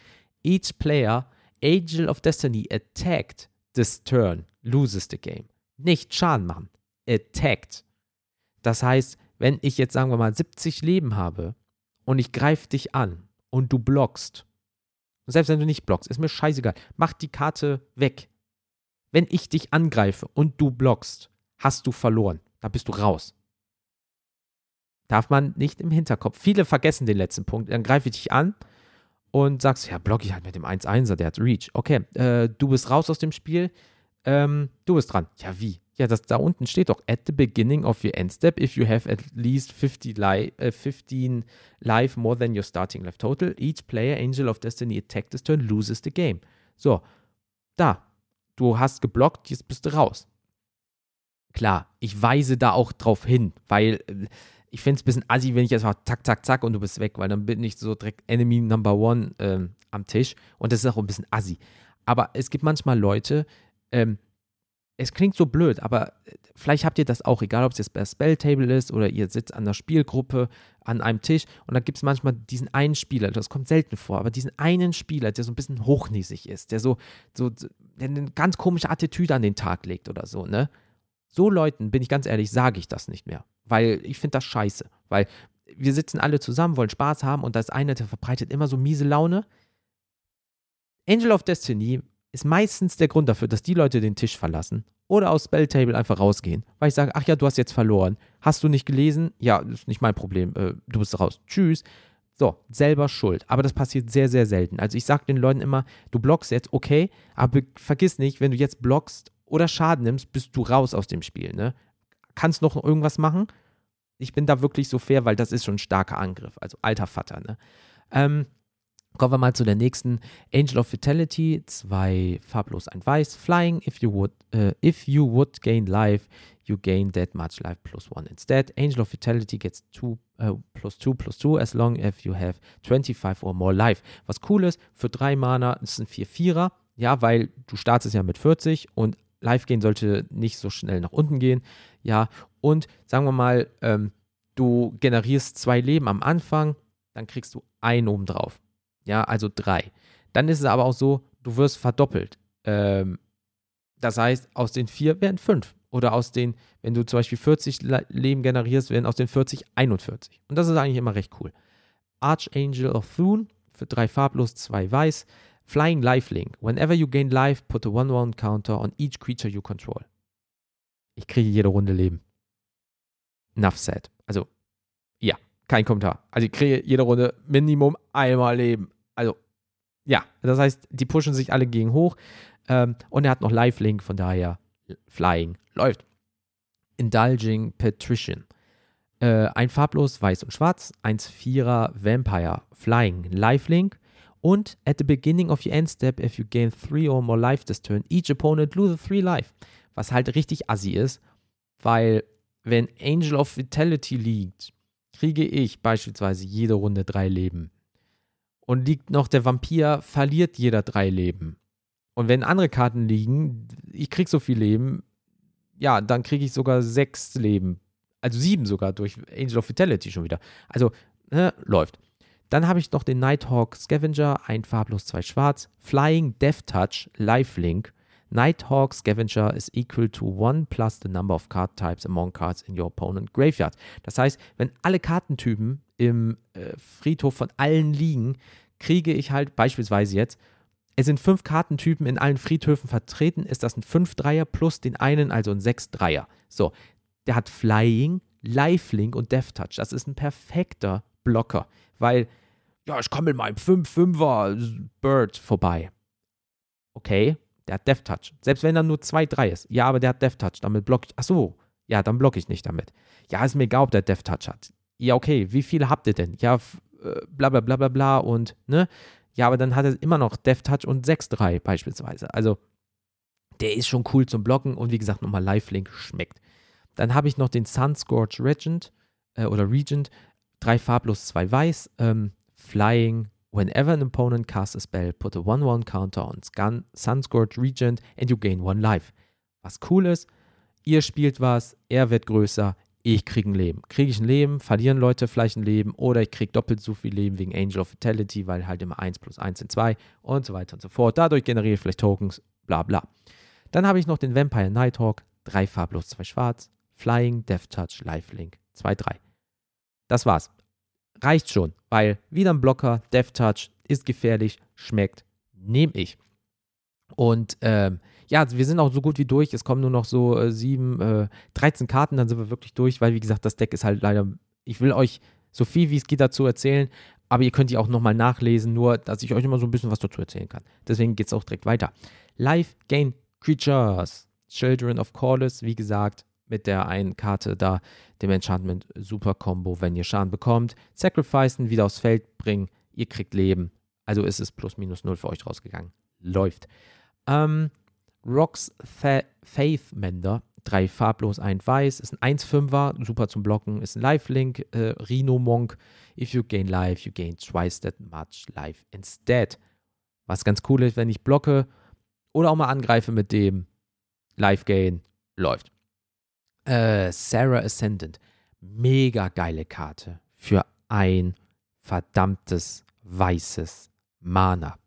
each player, Angel of Destiny, attacked this turn, loses the game. Nicht Schaden machen. Attacked. Das heißt, wenn ich jetzt, sagen wir mal, 70 Leben habe und ich greife dich an und du blockst, selbst wenn du nicht blockst, ist mir scheißegal, mach die Karte weg. Wenn ich dich angreife und du blockst, hast du verloren. Da bist du raus. Darf man nicht im Hinterkopf. Viele vergessen den letzten Punkt. Dann greife ich dich an und sagst, ja, block ich halt mit dem 1-1er, der hat Reach. Okay, äh, du bist raus aus dem Spiel, ähm, du bist dran. Ja, wie? Ja, das da unten steht doch, at the beginning of your end step, if you have at least 50 li äh, 15 life more than your starting life total, each player, Angel of Destiny, attack this turn, loses the game. So, da, du hast geblockt, jetzt bist du raus. Klar, ich weise da auch drauf hin, weil äh, ich finde es ein bisschen assi, wenn ich jetzt mal zack, zack, zack und du bist weg, weil dann bin ich so direkt Enemy Number One ähm, am Tisch und das ist auch ein bisschen assi. Aber es gibt manchmal Leute, ähm, es klingt so blöd, aber äh, vielleicht habt ihr das auch, egal ob es jetzt bei Spelltable ist oder ihr sitzt an der Spielgruppe an einem Tisch und da gibt es manchmal diesen einen Spieler, das kommt selten vor, aber diesen einen Spieler, der so ein bisschen hochnäsig ist, der so, so der eine ganz komische Attitüde an den Tag legt oder so, ne? So Leuten, bin ich ganz ehrlich, sage ich das nicht mehr weil ich finde das scheiße. Weil wir sitzen alle zusammen, wollen Spaß haben und da ist einer, der verbreitet immer so miese Laune. Angel of Destiny ist meistens der Grund dafür, dass die Leute den Tisch verlassen oder aus Spelltable einfach rausgehen, weil ich sage, ach ja, du hast jetzt verloren. Hast du nicht gelesen? Ja, ist nicht mein Problem. Äh, du bist raus. Tschüss. So, selber schuld. Aber das passiert sehr, sehr selten. Also ich sage den Leuten immer, du blockst jetzt, okay, aber vergiss nicht, wenn du jetzt blockst oder Schaden nimmst, bist du raus aus dem Spiel. Ne? kannst noch irgendwas machen. Ich bin da wirklich so fair, weil das ist schon ein starker Angriff. Also alter Vater, ne? Ähm, kommen wir mal zu der nächsten. Angel of Vitality, zwei farblos, ein weiß. Flying, if you would, uh, if you would gain life, you gain that much life plus one instead. Angel of Vitality gets two, uh, plus two plus two as long as you have 25 or more life. Was cool ist, für drei Mana ist ein 4-4er. Ja, weil du startest ja mit 40 und Live gehen sollte nicht so schnell nach unten gehen. Ja, und sagen wir mal, ähm, du generierst zwei Leben am Anfang, dann kriegst du ein oben drauf. Ja, also drei. Dann ist es aber auch so, du wirst verdoppelt. Ähm, das heißt, aus den vier werden fünf. Oder aus den, wenn du zum Beispiel 40 Leben generierst, werden aus den 40 41. Und das ist eigentlich immer recht cool. Archangel of Thune für drei farblos, zwei weiß. Flying Lifelink. Whenever you gain life, put a 1-1 counter on each creature you control. Ich kriege jede Runde Leben. Enough said. Also, kein Kommentar. Also, ich kriege jede Runde Minimum einmal Leben. Also, ja, das heißt, die pushen sich alle gegen hoch. Ähm, und er hat noch Lifelink, von daher Flying läuft. Indulging Patrician. Äh, ein farblos, weiß und schwarz, 1-4er Vampire, Flying, Lifelink. Und at the beginning of your end step, if you gain 3 or more life this turn, each opponent loses 3 life. Was halt richtig assi ist, weil wenn Angel of Vitality liegt, kriege ich beispielsweise jede Runde 3 Leben. Und liegt noch der Vampir, verliert jeder 3 Leben. Und wenn andere Karten liegen, ich krieg so viel Leben, ja, dann kriege ich sogar 6 Leben also sieben sogar durch Angel of Vitality schon wieder. Also äh, läuft. Dann habe ich noch den Nighthawk Scavenger, ein farblos, zwei schwarz. Flying Death Touch, Lifelink. Nighthawk Scavenger is equal to one plus the number of card types among cards in your opponent graveyard. Das heißt, wenn alle Kartentypen im äh, Friedhof von allen liegen, kriege ich halt beispielsweise jetzt, es sind fünf Kartentypen in allen Friedhöfen vertreten, ist das ein 5-Dreier plus den einen, also ein 6-Dreier. So, der hat Flying, Lifelink und Death Touch. Das ist ein perfekter Blocker, weil, ja, ich komme mit meinem 5-5er Bird vorbei. Okay, der hat Death Touch. Selbst wenn er nur 2-3 ist. Ja, aber der hat Death Touch. Damit blocke ich. Ach so, ja, dann blocke ich nicht damit. Ja, ist mir egal, ob der Death Touch hat. Ja, okay, wie viele habt ihr denn? Ja, äh, bla bla bla bla bla und, ne? Ja, aber dann hat er immer noch Death Touch und 6-3 beispielsweise. Also, der ist schon cool zum Blocken und wie gesagt, nochmal Lifelink schmeckt. Dann habe ich noch den Sunscorch Regent äh, oder Regent, drei farblos, zwei weiß, ähm, Flying. Whenever an opponent casts a spell, put a 1-1 counter on Sun Sunscorch Regent and you gain one life. Was cool ist, ihr spielt was, er wird größer, ich kriege ein Leben. Kriege ich ein Leben, verlieren Leute vielleicht ein Leben oder ich kriege doppelt so viel Leben wegen Angel of Vitality, weil halt immer 1 plus 1 sind 2 und so weiter und so fort. Dadurch generiere ich vielleicht Tokens, bla bla. Dann habe ich noch den Vampire Nighthawk, drei farblos, zwei schwarz. Flying, Death Touch, Lifelink. 2, 3. Das war's. Reicht schon, weil wieder ein Blocker, Death Touch ist gefährlich, schmeckt, nehme ich. Und ähm, ja, wir sind auch so gut wie durch. Es kommen nur noch so äh, sieben, äh, 13 Karten, dann sind wir wirklich durch, weil wie gesagt, das Deck ist halt leider. Ich will euch so viel wie es geht dazu erzählen, aber ihr könnt die auch nochmal nachlesen, nur dass ich euch immer so ein bisschen was dazu erzählen kann. Deswegen geht es auch direkt weiter. Life Gain Creatures. Children of Corliss, wie gesagt, mit der einen Karte da, dem Enchantment Super Combo, wenn ihr Schaden bekommt. Sacrificen, wieder aufs Feld bringen, ihr kriegt Leben. Also ist es plus minus null für euch rausgegangen. Läuft. Ähm, Rocks Fa Faith Mender, drei farblos, ein weiß, ist ein 1-5er, super zum Blocken, ist ein Lifelink, äh, Rhino Monk. If you gain life, you gain twice that much life instead. Was ganz cool ist, wenn ich blocke oder auch mal angreife mit dem Life Gain, läuft. Äh, Sarah Ascendant. Mega geile Karte für ein verdammtes weißes Mana.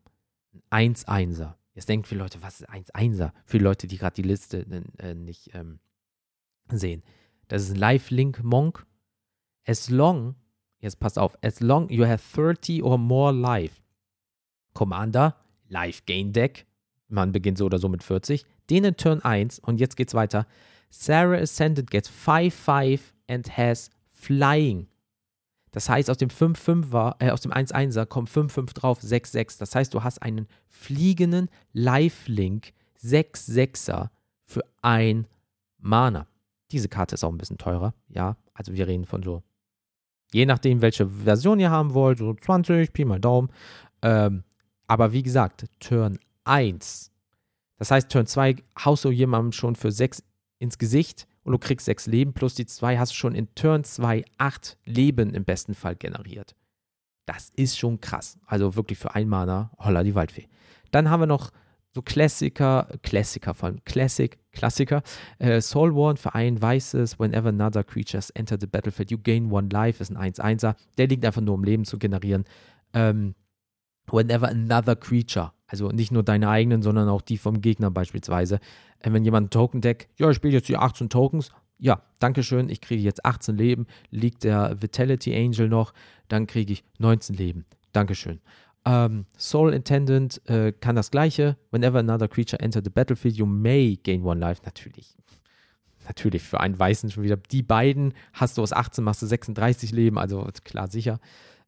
Ein 1-1er. Jetzt denken viele Leute, was ist 1-1er? Für Leute, die gerade die Liste äh, nicht ähm, sehen. Das ist ein Lifelink Monk. As long, jetzt passt auf, as long you have 30 or more life. Commander, Life Gain Deck. Man beginnt so oder so mit 40. Den in Turn 1 und jetzt geht's weiter. Sarah Ascended gets 5-5 and has Flying. Das heißt, aus dem 5-5er, äh, aus dem 1-1er kommt 5-5 drauf, 6-6. Das heißt, du hast einen fliegenden Lifelink 6-6er für ein Mana. Diese Karte ist auch ein bisschen teurer, ja. Also wir reden von so, je nachdem, welche Version ihr haben wollt, so 20, Pi mal Daumen. Ähm, aber wie gesagt, Turn 1. Das heißt, Turn 2 haust du jemandem schon für 6 ins Gesicht und du kriegst sechs Leben plus die zwei hast du schon in Turn 2 acht Leben im besten Fall generiert. Das ist schon krass. Also wirklich für ein Mana, holla die Waldfee. Dann haben wir noch so Klassiker, Klassiker von Classic, Klassiker. Äh, Soul Warn für ein weißes, whenever another creatures enter the battlefield, you gain one life, ist ein 1-1er. Der liegt einfach nur um Leben zu generieren. Ähm, whenever another creature, also nicht nur deine eigenen, sondern auch die vom Gegner beispielsweise, wenn jemand ein Token-Deck, ja, ich spiele jetzt die 18 Tokens, ja, danke schön, ich kriege jetzt 18 Leben, liegt der Vitality Angel noch, dann kriege ich 19 Leben. Dankeschön. Ähm, Soul Intendant äh, kann das gleiche. Whenever another creature enter the battlefield, you may gain one life. Natürlich. Natürlich, für einen Weißen schon wieder. Die beiden hast du aus 18, machst du 36 Leben, also klar sicher.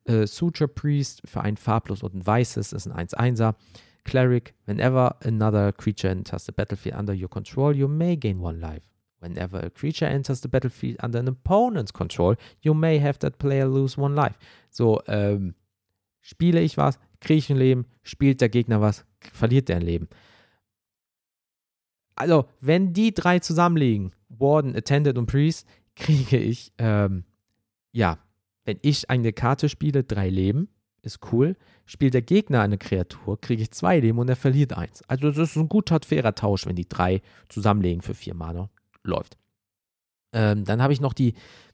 Äh, Suture Priest für ein farblos und ein weißes ist ein 1-1er. Cleric, whenever another creature enters the battlefield under your control, you may gain one life. Whenever a creature enters the battlefield under an opponent's control, you may have that player lose one life. So, ähm, spiele ich was, kriege ich ein Leben, spielt der Gegner was, verliert der ein Leben. Also, wenn die drei zusammenliegen, Warden, Attendant und Priest, kriege ich, ähm, ja, wenn ich eine Karte spiele, drei Leben, ist cool. Spielt der Gegner eine Kreatur, kriege ich zwei Leben und er verliert eins. Also, das ist ein guter, fairer Tausch, wenn die drei zusammenlegen für vier Mana. Läuft. Ähm, dann habe ich noch die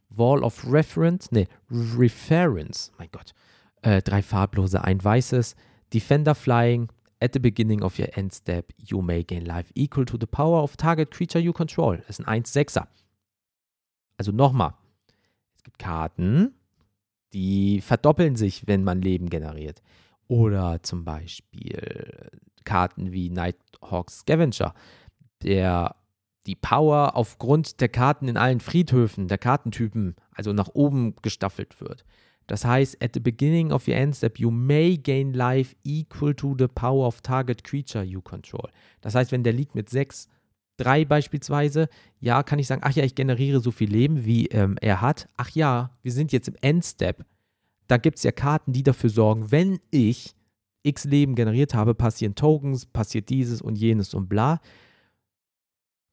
Wall of Reference, ne, Reference, mein Gott. Äh, drei farblose, ein weißes. Defender Flying, at the beginning of your end step, you may gain life equal to the power of target creature you control. Das ist ein 1-6er. Also nochmal. Es gibt Karten, die verdoppeln sich, wenn man Leben generiert. Oder zum Beispiel Karten wie Nighthawk Scavenger, der die Power aufgrund der Karten in allen Friedhöfen, der Kartentypen, also nach oben gestaffelt wird. Das heißt, at the beginning of your end step, you may gain life equal to the power of target creature you control. Das heißt, wenn der liegt mit 6, 3 beispielsweise, ja, kann ich sagen, ach ja, ich generiere so viel Leben, wie ähm, er hat. Ach ja, wir sind jetzt im Endstep. Da gibt es ja Karten, die dafür sorgen, wenn ich x Leben generiert habe, passieren Tokens, passiert dieses und jenes und bla.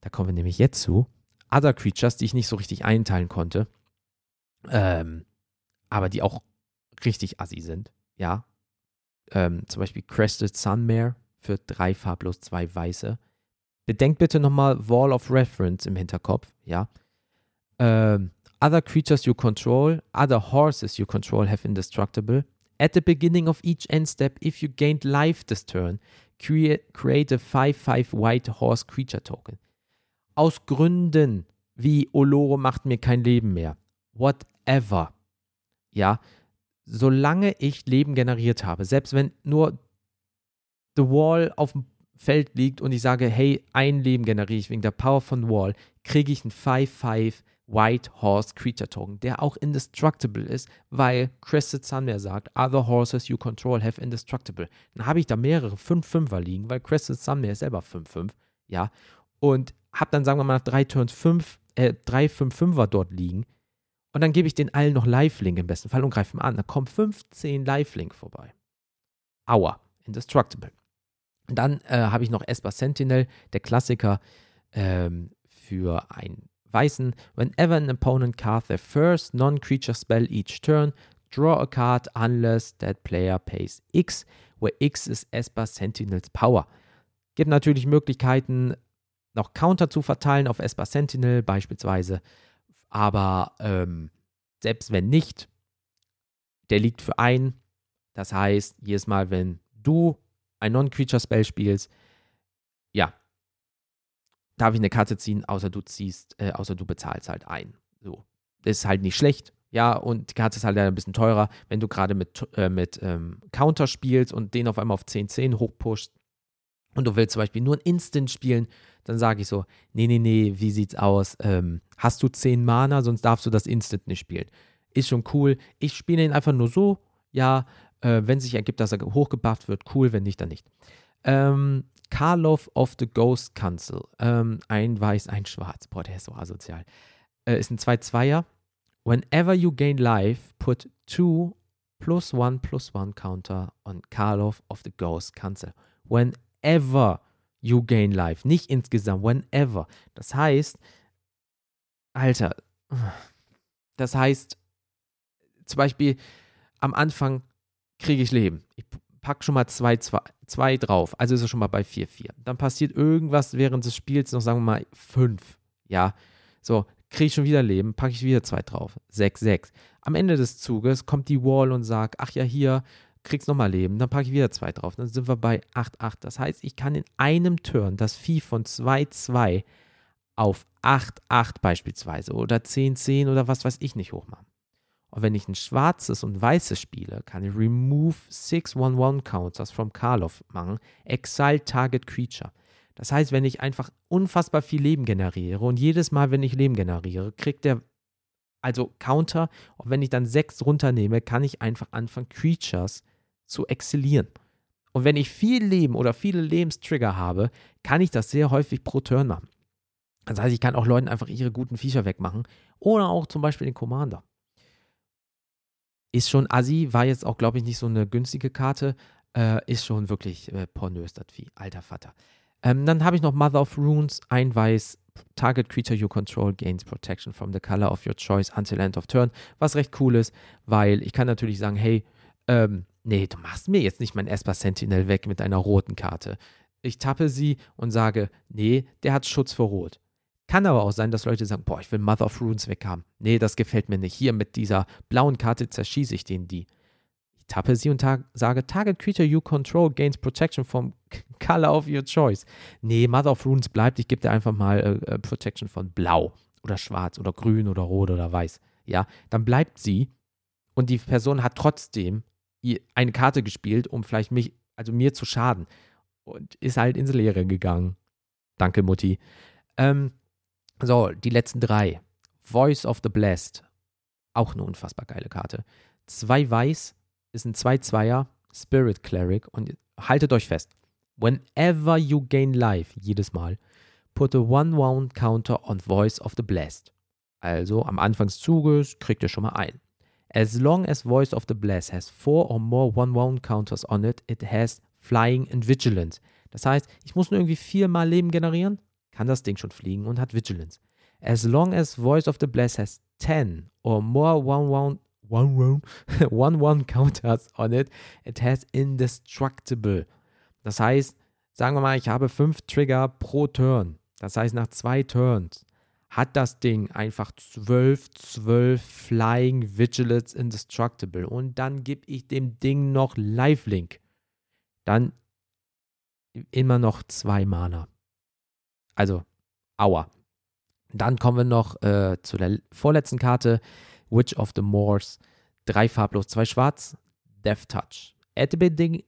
Da kommen wir nämlich jetzt zu. Other Creatures, die ich nicht so richtig einteilen konnte, ähm, aber die auch richtig assi sind. Ja. Ähm, zum Beispiel Crested Sunmare für drei farblos, zwei weiße. Bedenkt bitte nochmal Wall of Reference im Hinterkopf, ja. Ähm, other creatures you control, other horses you control have indestructible. At the beginning of each end step, if you gained life this turn, create, a 5-5 white horse creature token. Aus Gründen wie Oloro macht mir kein Leben mehr. Whatever. Ja, solange ich Leben generiert habe, selbst wenn nur The Wall auf dem Feld liegt und ich sage, hey, ein Leben generiere ich wegen der Power von Wall, kriege ich einen 5-5 White Horse Creature Token, der auch indestructible ist, weil Crested Sunmare sagt, other horses you control have indestructible. Dann habe ich da mehrere 5-5er liegen, weil Crested Sunmare ist selber 5-5, ja, und habe dann, sagen wir mal, nach drei Turns 5, äh, drei 5-5er dort liegen, und dann gebe ich den allen noch Live-Link im besten Fall und greife ihn an. Da kommen 15 Live-Link vorbei. Aua, indestructible. Dann äh, habe ich noch Esper Sentinel, der Klassiker ähm, für einen Weißen. Whenever an opponent cast their first non-creature spell each turn, draw a card unless that player pays X, where X is Esper Sentinels Power. Gibt natürlich Möglichkeiten, noch Counter zu verteilen auf Esper Sentinel, beispielsweise aber ähm, selbst wenn nicht, der liegt für ein. Das heißt, jedes Mal, wenn du ein Non-Creature-Spell spielst, ja, darf ich eine Karte ziehen, außer du ziehst, äh, außer du bezahlst halt ein. So. Das ist halt nicht schlecht. Ja, und die Karte ist halt ein bisschen teurer, wenn du gerade mit, äh, mit ähm, Counter spielst und den auf einmal auf 10-10 hochpushst und du willst zum Beispiel nur ein Instant spielen, dann sage ich so, nee, nee, nee, wie sieht's aus? Ähm, hast du 10 Mana, sonst darfst du das Instant nicht spielen. Ist schon cool. Ich spiele ihn einfach nur so, ja, äh, wenn sich ergibt, dass er hochgebufft wird, cool, wenn nicht, dann nicht. Ähm, Karlov of the Ghost Council. Ähm, ein Weiß, ein Schwarz. Boah, der ist so asozial. Äh, ist ein 2-2er. Whenever you gain life, put 2 plus 1 plus 1 counter on Karlov of the Ghost Council. Whenever you gain life. Nicht insgesamt, whenever. Das heißt, Alter, das heißt, zum Beispiel am Anfang kriege ich Leben. Ich packe schon mal 2 zwei, zwei, zwei drauf, also ist es schon mal bei 4, 4. Dann passiert irgendwas während des Spiels, noch sagen wir mal 5. Ja, so, kriege ich schon wieder Leben, packe ich wieder 2 drauf. 6, 6. Am Ende des Zuges kommt die Wall und sagt, ach ja, hier, kriegst nochmal Leben, dann packe ich wieder zwei drauf, dann sind wir bei 8-8. Das heißt, ich kann in einem Turn das Vieh von 2-2 auf 8-8 beispielsweise oder 10-10 oder was weiß ich nicht hochmachen. Und wenn ich ein schwarzes und weißes spiele, kann ich Remove 6-1-1 Counters from Karlov machen, Exile Target Creature. Das heißt, wenn ich einfach unfassbar viel Leben generiere und jedes Mal, wenn ich Leben generiere, kriegt der also Counter, und wenn ich dann sechs runternehme, kann ich einfach anfangen, Creatures zu exzelieren. Und wenn ich viel Leben oder viele Lebenstrigger habe, kann ich das sehr häufig pro Turn machen. Das heißt, ich kann auch Leuten einfach ihre guten Viecher wegmachen. Oder auch zum Beispiel den Commander. Ist schon assi, war jetzt auch, glaube ich, nicht so eine günstige Karte. Äh, ist schon wirklich äh, pornös, das Vieh. Alter Vater. Ähm, dann habe ich noch Mother of Runes, ein Weiß. Target creature you control gains protection from the color of your choice until end of turn. Was recht cool ist, weil ich kann natürlich sagen, hey, ähm, nee, du machst mir jetzt nicht mein Esper Sentinel weg mit einer roten Karte. Ich tappe sie und sage, nee, der hat Schutz vor Rot. Kann aber auch sein, dass Leute sagen, boah, ich will Mother of Runes weghaben. Nee, das gefällt mir nicht. Hier mit dieser blauen Karte zerschieße ich den die. Ich tappe sie und ta sage, Target Creature you control gains protection from color of your choice. Nee, Mother of Runes bleibt. Ich gebe dir einfach mal äh, äh, Protection von blau oder schwarz oder grün oder rot oder weiß. Ja, dann bleibt sie und die Person hat trotzdem eine Karte gespielt, um vielleicht mich, also mir zu schaden. Und ist halt ins Leere gegangen. Danke, Mutti. Ähm, so, die letzten drei. Voice of the Blessed. Auch eine unfassbar geile Karte. Zwei Weiß ist ein 2-2er Spirit Cleric und haltet euch fest. Whenever you gain life, jedes Mal, put a one-wound counter on Voice of the Blessed. Also am Anfang des Zuges kriegt ihr schon mal ein. As long as Voice of the Blessed has four or more one-wound counters on it, it has Flying and Vigilance. Das heißt, ich muss nur irgendwie viermal Leben generieren, kann das Ding schon fliegen und hat Vigilance. As long as Voice of the Blessed has 10 or more one one one one one one counters on it, it has indestructible. Das heißt, sagen wir mal, ich habe fünf Trigger pro Turn. Das heißt, nach zwei Turns hat das Ding einfach 12, 12 Flying Vigilance Indestructible. Und dann gebe ich dem Ding noch Lifelink. Dann immer noch zwei Mana. Also, aua. Dann kommen wir noch äh, zu der vorletzten Karte, Witch of the Moors. Drei farblos, zwei schwarz, Death Touch. At the, beginning,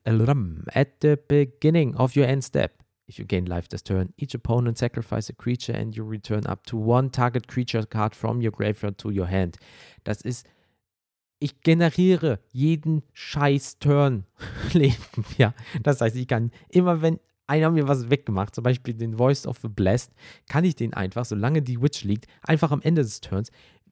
at the beginning of your end step, if you gain life this turn, each opponent sacrifice a creature and you return up to one target creature card from your graveyard to your hand. Das ist, ich generiere jeden scheiß Turn Leben. Ja, das heißt, ich kann immer, wenn einer mir was weggemacht, zum Beispiel den Voice of the Blessed, kann ich den einfach, solange die Witch liegt, einfach am Ende des Turns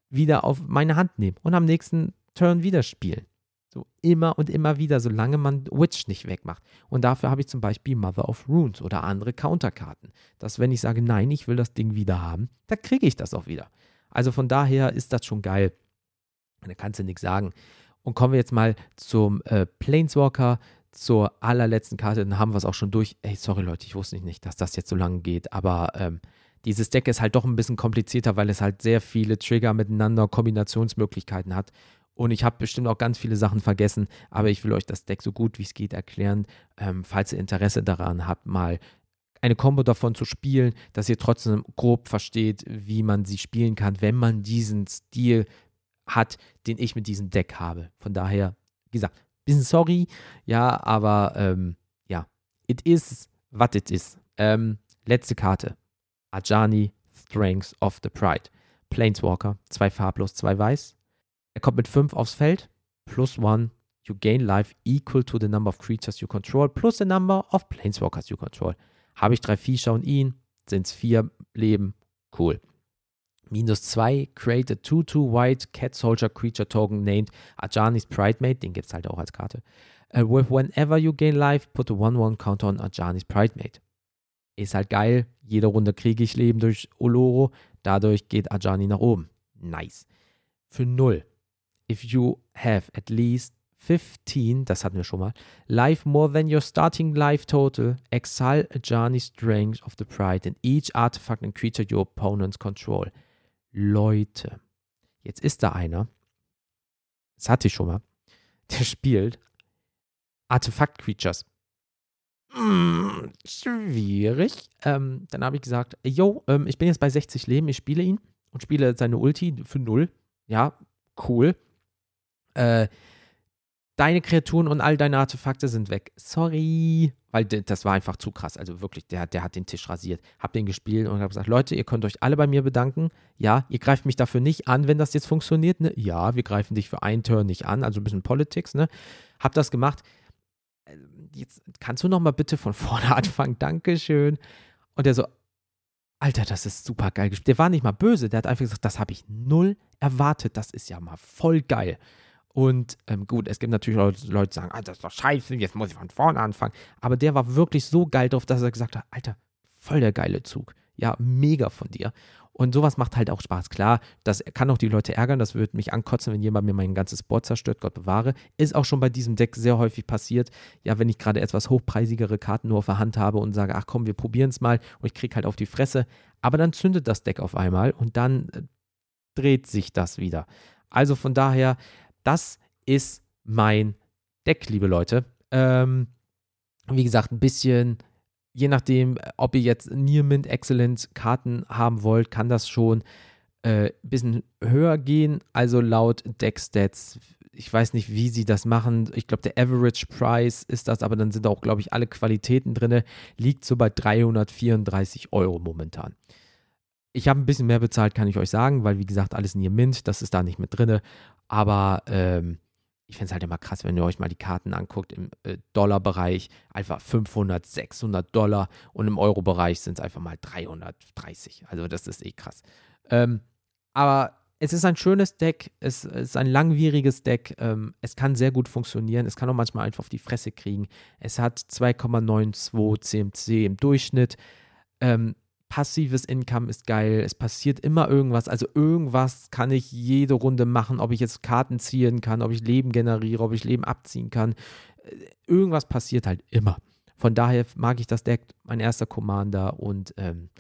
wieder auf meine Hand nehmen und am nächsten Turn wieder spielen. So immer und immer wieder, solange man Witch nicht wegmacht. Und dafür habe ich zum Beispiel Mother of Runes oder andere Counterkarten. Dass, wenn ich sage, nein, ich will das Ding wieder haben, dann kriege ich das auch wieder. Also von daher ist das schon geil. Da kannst du nichts sagen. Und kommen wir jetzt mal zum äh, Planeswalker zur allerletzten Karte, dann haben wir es auch schon durch. Ey, sorry Leute, ich wusste nicht, dass das jetzt so lange geht, aber ähm, dieses Deck ist halt doch ein bisschen komplizierter, weil es halt sehr viele Trigger miteinander, Kombinationsmöglichkeiten hat. Und ich habe bestimmt auch ganz viele Sachen vergessen, aber ich will euch das Deck so gut wie es geht erklären, ähm, falls ihr Interesse daran habt, mal eine Combo davon zu spielen, dass ihr trotzdem grob versteht, wie man sie spielen kann, wenn man diesen Stil hat, den ich mit diesem Deck habe. Von daher, wie gesagt, bisschen sorry, ja, aber ähm, ja, it is what it is. Ähm, letzte Karte. Ajani, Strengths of the Pride. Planeswalker, zwei farblos, zwei weiß. Er kommt mit fünf aufs Feld, plus one. You gain life equal to the number of creatures you control, plus the number of Planeswalkers you control. Habe ich drei Viecher und ihn, sind es vier Leben. Cool. Minus 2, create a 2-2 white cat soldier creature token named Ajani's Pridemate. Den gibt es halt auch als Karte. Uh, with whenever you gain life, put a 1-1 counter on Ajani's Pridemate. Ist halt geil. Jede Runde kriege ich Leben durch Oloro. Dadurch geht Ajani nach oben. Nice. Für 0. If you have at least 15, das hatten wir schon mal, life more than your starting life total, exile Ajani's Strength of the Pride in each artifact and creature your opponents control. Leute, jetzt ist da einer, das hatte ich schon mal, der spielt Artefakt-Creatures. Hm, schwierig. Ähm, dann habe ich gesagt, yo, ähm, ich bin jetzt bei 60 Leben, ich spiele ihn und spiele seine Ulti für 0. Ja, cool. Äh, deine Kreaturen und all deine Artefakte sind weg. Sorry. Weil das war einfach zu krass. Also wirklich, der, der hat den Tisch rasiert. Hab den gespielt und hab gesagt, Leute, ihr könnt euch alle bei mir bedanken. Ja, ihr greift mich dafür nicht an, wenn das jetzt funktioniert. Ne? Ja, wir greifen dich für einen Turn nicht an. Also ein bisschen Politics, ne? Hab das gemacht. Jetzt kannst du noch mal bitte von vorne anfangen. Dankeschön. Und der so, Alter, das ist super geil gespielt. Der war nicht mal böse, der hat einfach gesagt, das habe ich null erwartet, das ist ja mal voll geil. Und ähm, gut, es gibt natürlich Leute, die sagen, ah, das ist doch scheiße, jetzt muss ich von vorne anfangen. Aber der war wirklich so geil drauf, dass er gesagt hat, Alter, voll der geile Zug. Ja, mega von dir. Und sowas macht halt auch Spaß. Klar, das kann auch die Leute ärgern, das würde mich ankotzen, wenn jemand mir mein ganzes Board zerstört, Gott bewahre. Ist auch schon bei diesem Deck sehr häufig passiert. Ja, wenn ich gerade etwas hochpreisigere Karten nur auf der Hand habe und sage, ach komm, wir probieren es mal und ich kriege halt auf die Fresse. Aber dann zündet das Deck auf einmal und dann äh, dreht sich das wieder. Also von daher, das ist mein Deck, liebe Leute. Ähm, wie gesagt, ein bisschen je nachdem, ob ihr jetzt Near Mint Excellent Karten haben wollt, kann das schon ein äh, bisschen höher gehen. Also laut Deckstats, ich weiß nicht, wie sie das machen. Ich glaube, der Average Price ist das, aber dann sind auch, glaube ich, alle Qualitäten drin. Liegt so bei 334 Euro momentan. Ich habe ein bisschen mehr bezahlt, kann ich euch sagen, weil wie gesagt, alles Near Mint, das ist da nicht mit drin. Aber ähm, ich finde es halt immer krass, wenn ihr euch mal die Karten anguckt im äh, Dollarbereich, einfach 500, 600 Dollar und im Euro-Bereich sind es einfach mal 330. Also das ist eh krass. Ähm, aber es ist ein schönes Deck, es, es ist ein langwieriges Deck, ähm, es kann sehr gut funktionieren, es kann auch manchmal einfach auf die Fresse kriegen. Es hat 2,92 CMC im Durchschnitt. Ähm, passives Income ist geil, es passiert immer irgendwas, also irgendwas kann ich jede Runde machen, ob ich jetzt Karten ziehen kann, ob ich Leben generiere, ob ich Leben abziehen kann. Äh, irgendwas passiert halt immer. Von daher mag ich das Deck, mein erster Commander und ähm,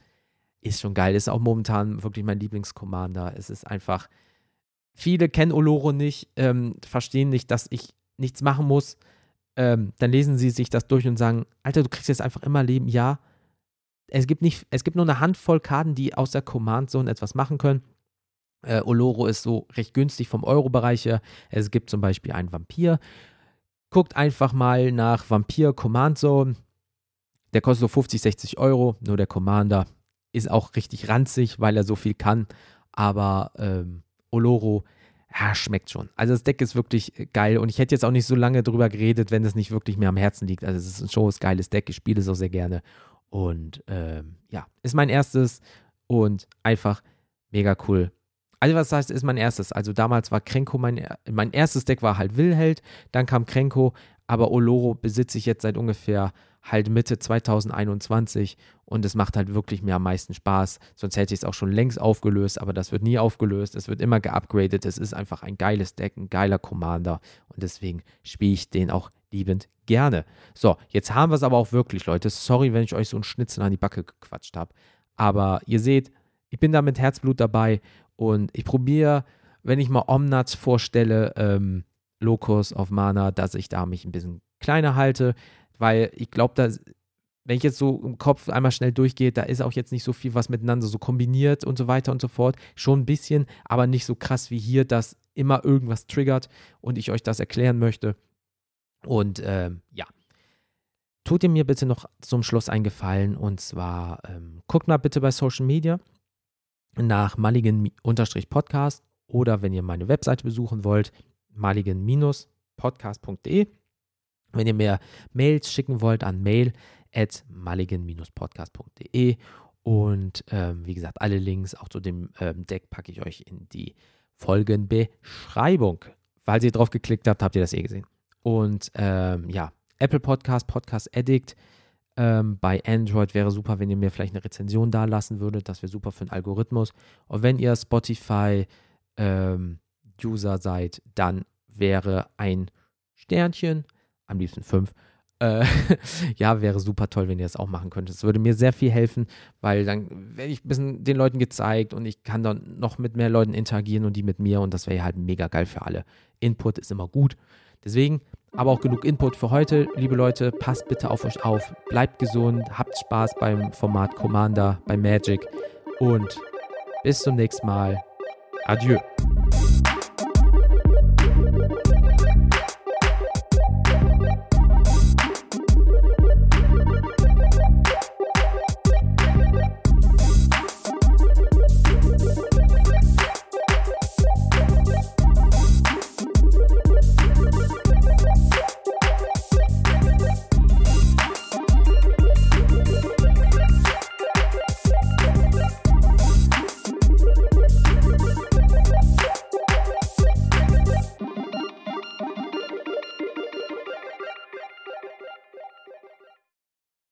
ist schon geil. Ist auch momentan wirklich mein Lieblingscommander. Es ist einfach, viele kennen Oloro nicht, ähm, verstehen nicht, dass ich nichts machen muss. Ähm, dann lesen sie sich das durch und sagen, Alter, du kriegst jetzt einfach immer Leben. Ja, es gibt nicht, es gibt nur eine Handvoll Karten, die aus der Command Zone etwas machen können. Äh, Oloro ist so recht günstig vom Euro-Bereich her. Es gibt zum Beispiel einen Vampir. Guckt einfach mal nach Vampir Command Zone. Der kostet so 50, 60 Euro. Nur der Commander ist auch richtig ranzig, weil er so viel kann. Aber ähm, Oloro, ja, schmeckt schon. Also das Deck ist wirklich geil und ich hätte jetzt auch nicht so lange drüber geredet, wenn es nicht wirklich mir am Herzen liegt. Also es ist ein schon ein geiles Deck. Ich spiele es auch sehr gerne und ähm, ja, ist mein erstes und einfach mega cool. Also was heißt, ist mein erstes. Also damals war Krenko mein, mein erstes Deck war halt Willheld, dann kam Krenko, aber Oloro besitze ich jetzt seit ungefähr halt Mitte 2021 und es macht halt wirklich mir am meisten Spaß. Sonst hätte ich es auch schon längst aufgelöst, aber das wird nie aufgelöst. Es wird immer geupgradet. Es ist einfach ein geiles Deck, ein geiler Commander und deswegen spiele ich den auch liebend gerne. So, jetzt haben wir es aber auch wirklich, Leute. Sorry, wenn ich euch so einen Schnitzel an die Backe gequatscht habe. Aber ihr seht, ich bin da mit Herzblut dabei und ich probiere, wenn ich mal Omnats vorstelle, ähm, Locus auf Mana, dass ich da mich ein bisschen kleiner halte, weil ich glaube, da, wenn ich jetzt so im Kopf einmal schnell durchgehe, da ist auch jetzt nicht so viel, was miteinander so kombiniert und so weiter und so fort. Schon ein bisschen, aber nicht so krass wie hier, dass immer irgendwas triggert und ich euch das erklären möchte. Und ähm, ja, tut ihr mir bitte noch zum Schluss einen Gefallen und zwar ähm, guckt mal bitte bei Social Media nach Mulligan-Podcast oder wenn ihr meine Webseite besuchen wollt, mulligan-podcast.de. Wenn ihr mir Mails schicken wollt an mail at mulligan-podcast.de und ähm, wie gesagt, alle Links auch zu dem ähm, Deck packe ich euch in die Folgenbeschreibung. Falls ihr drauf geklickt habt, habt ihr das eh gesehen. Und ähm, ja, Apple Podcast, Podcast Addict. Ähm, bei Android wäre super, wenn ihr mir vielleicht eine Rezension da lassen würdet. Das wäre super für den Algorithmus. Und wenn ihr Spotify ähm, seid, dann wäre ein Sternchen, am liebsten fünf, äh, ja, wäre super toll, wenn ihr das auch machen könntet. Es würde mir sehr viel helfen, weil dann werde ich ein bisschen den Leuten gezeigt und ich kann dann noch mit mehr Leuten interagieren und die mit mir und das wäre halt mega geil für alle. Input ist immer gut. Deswegen, aber auch genug Input für heute. Liebe Leute, passt bitte auf euch auf. Bleibt gesund, habt Spaß beim Format Commander, bei Magic und bis zum nächsten Mal. Adieu.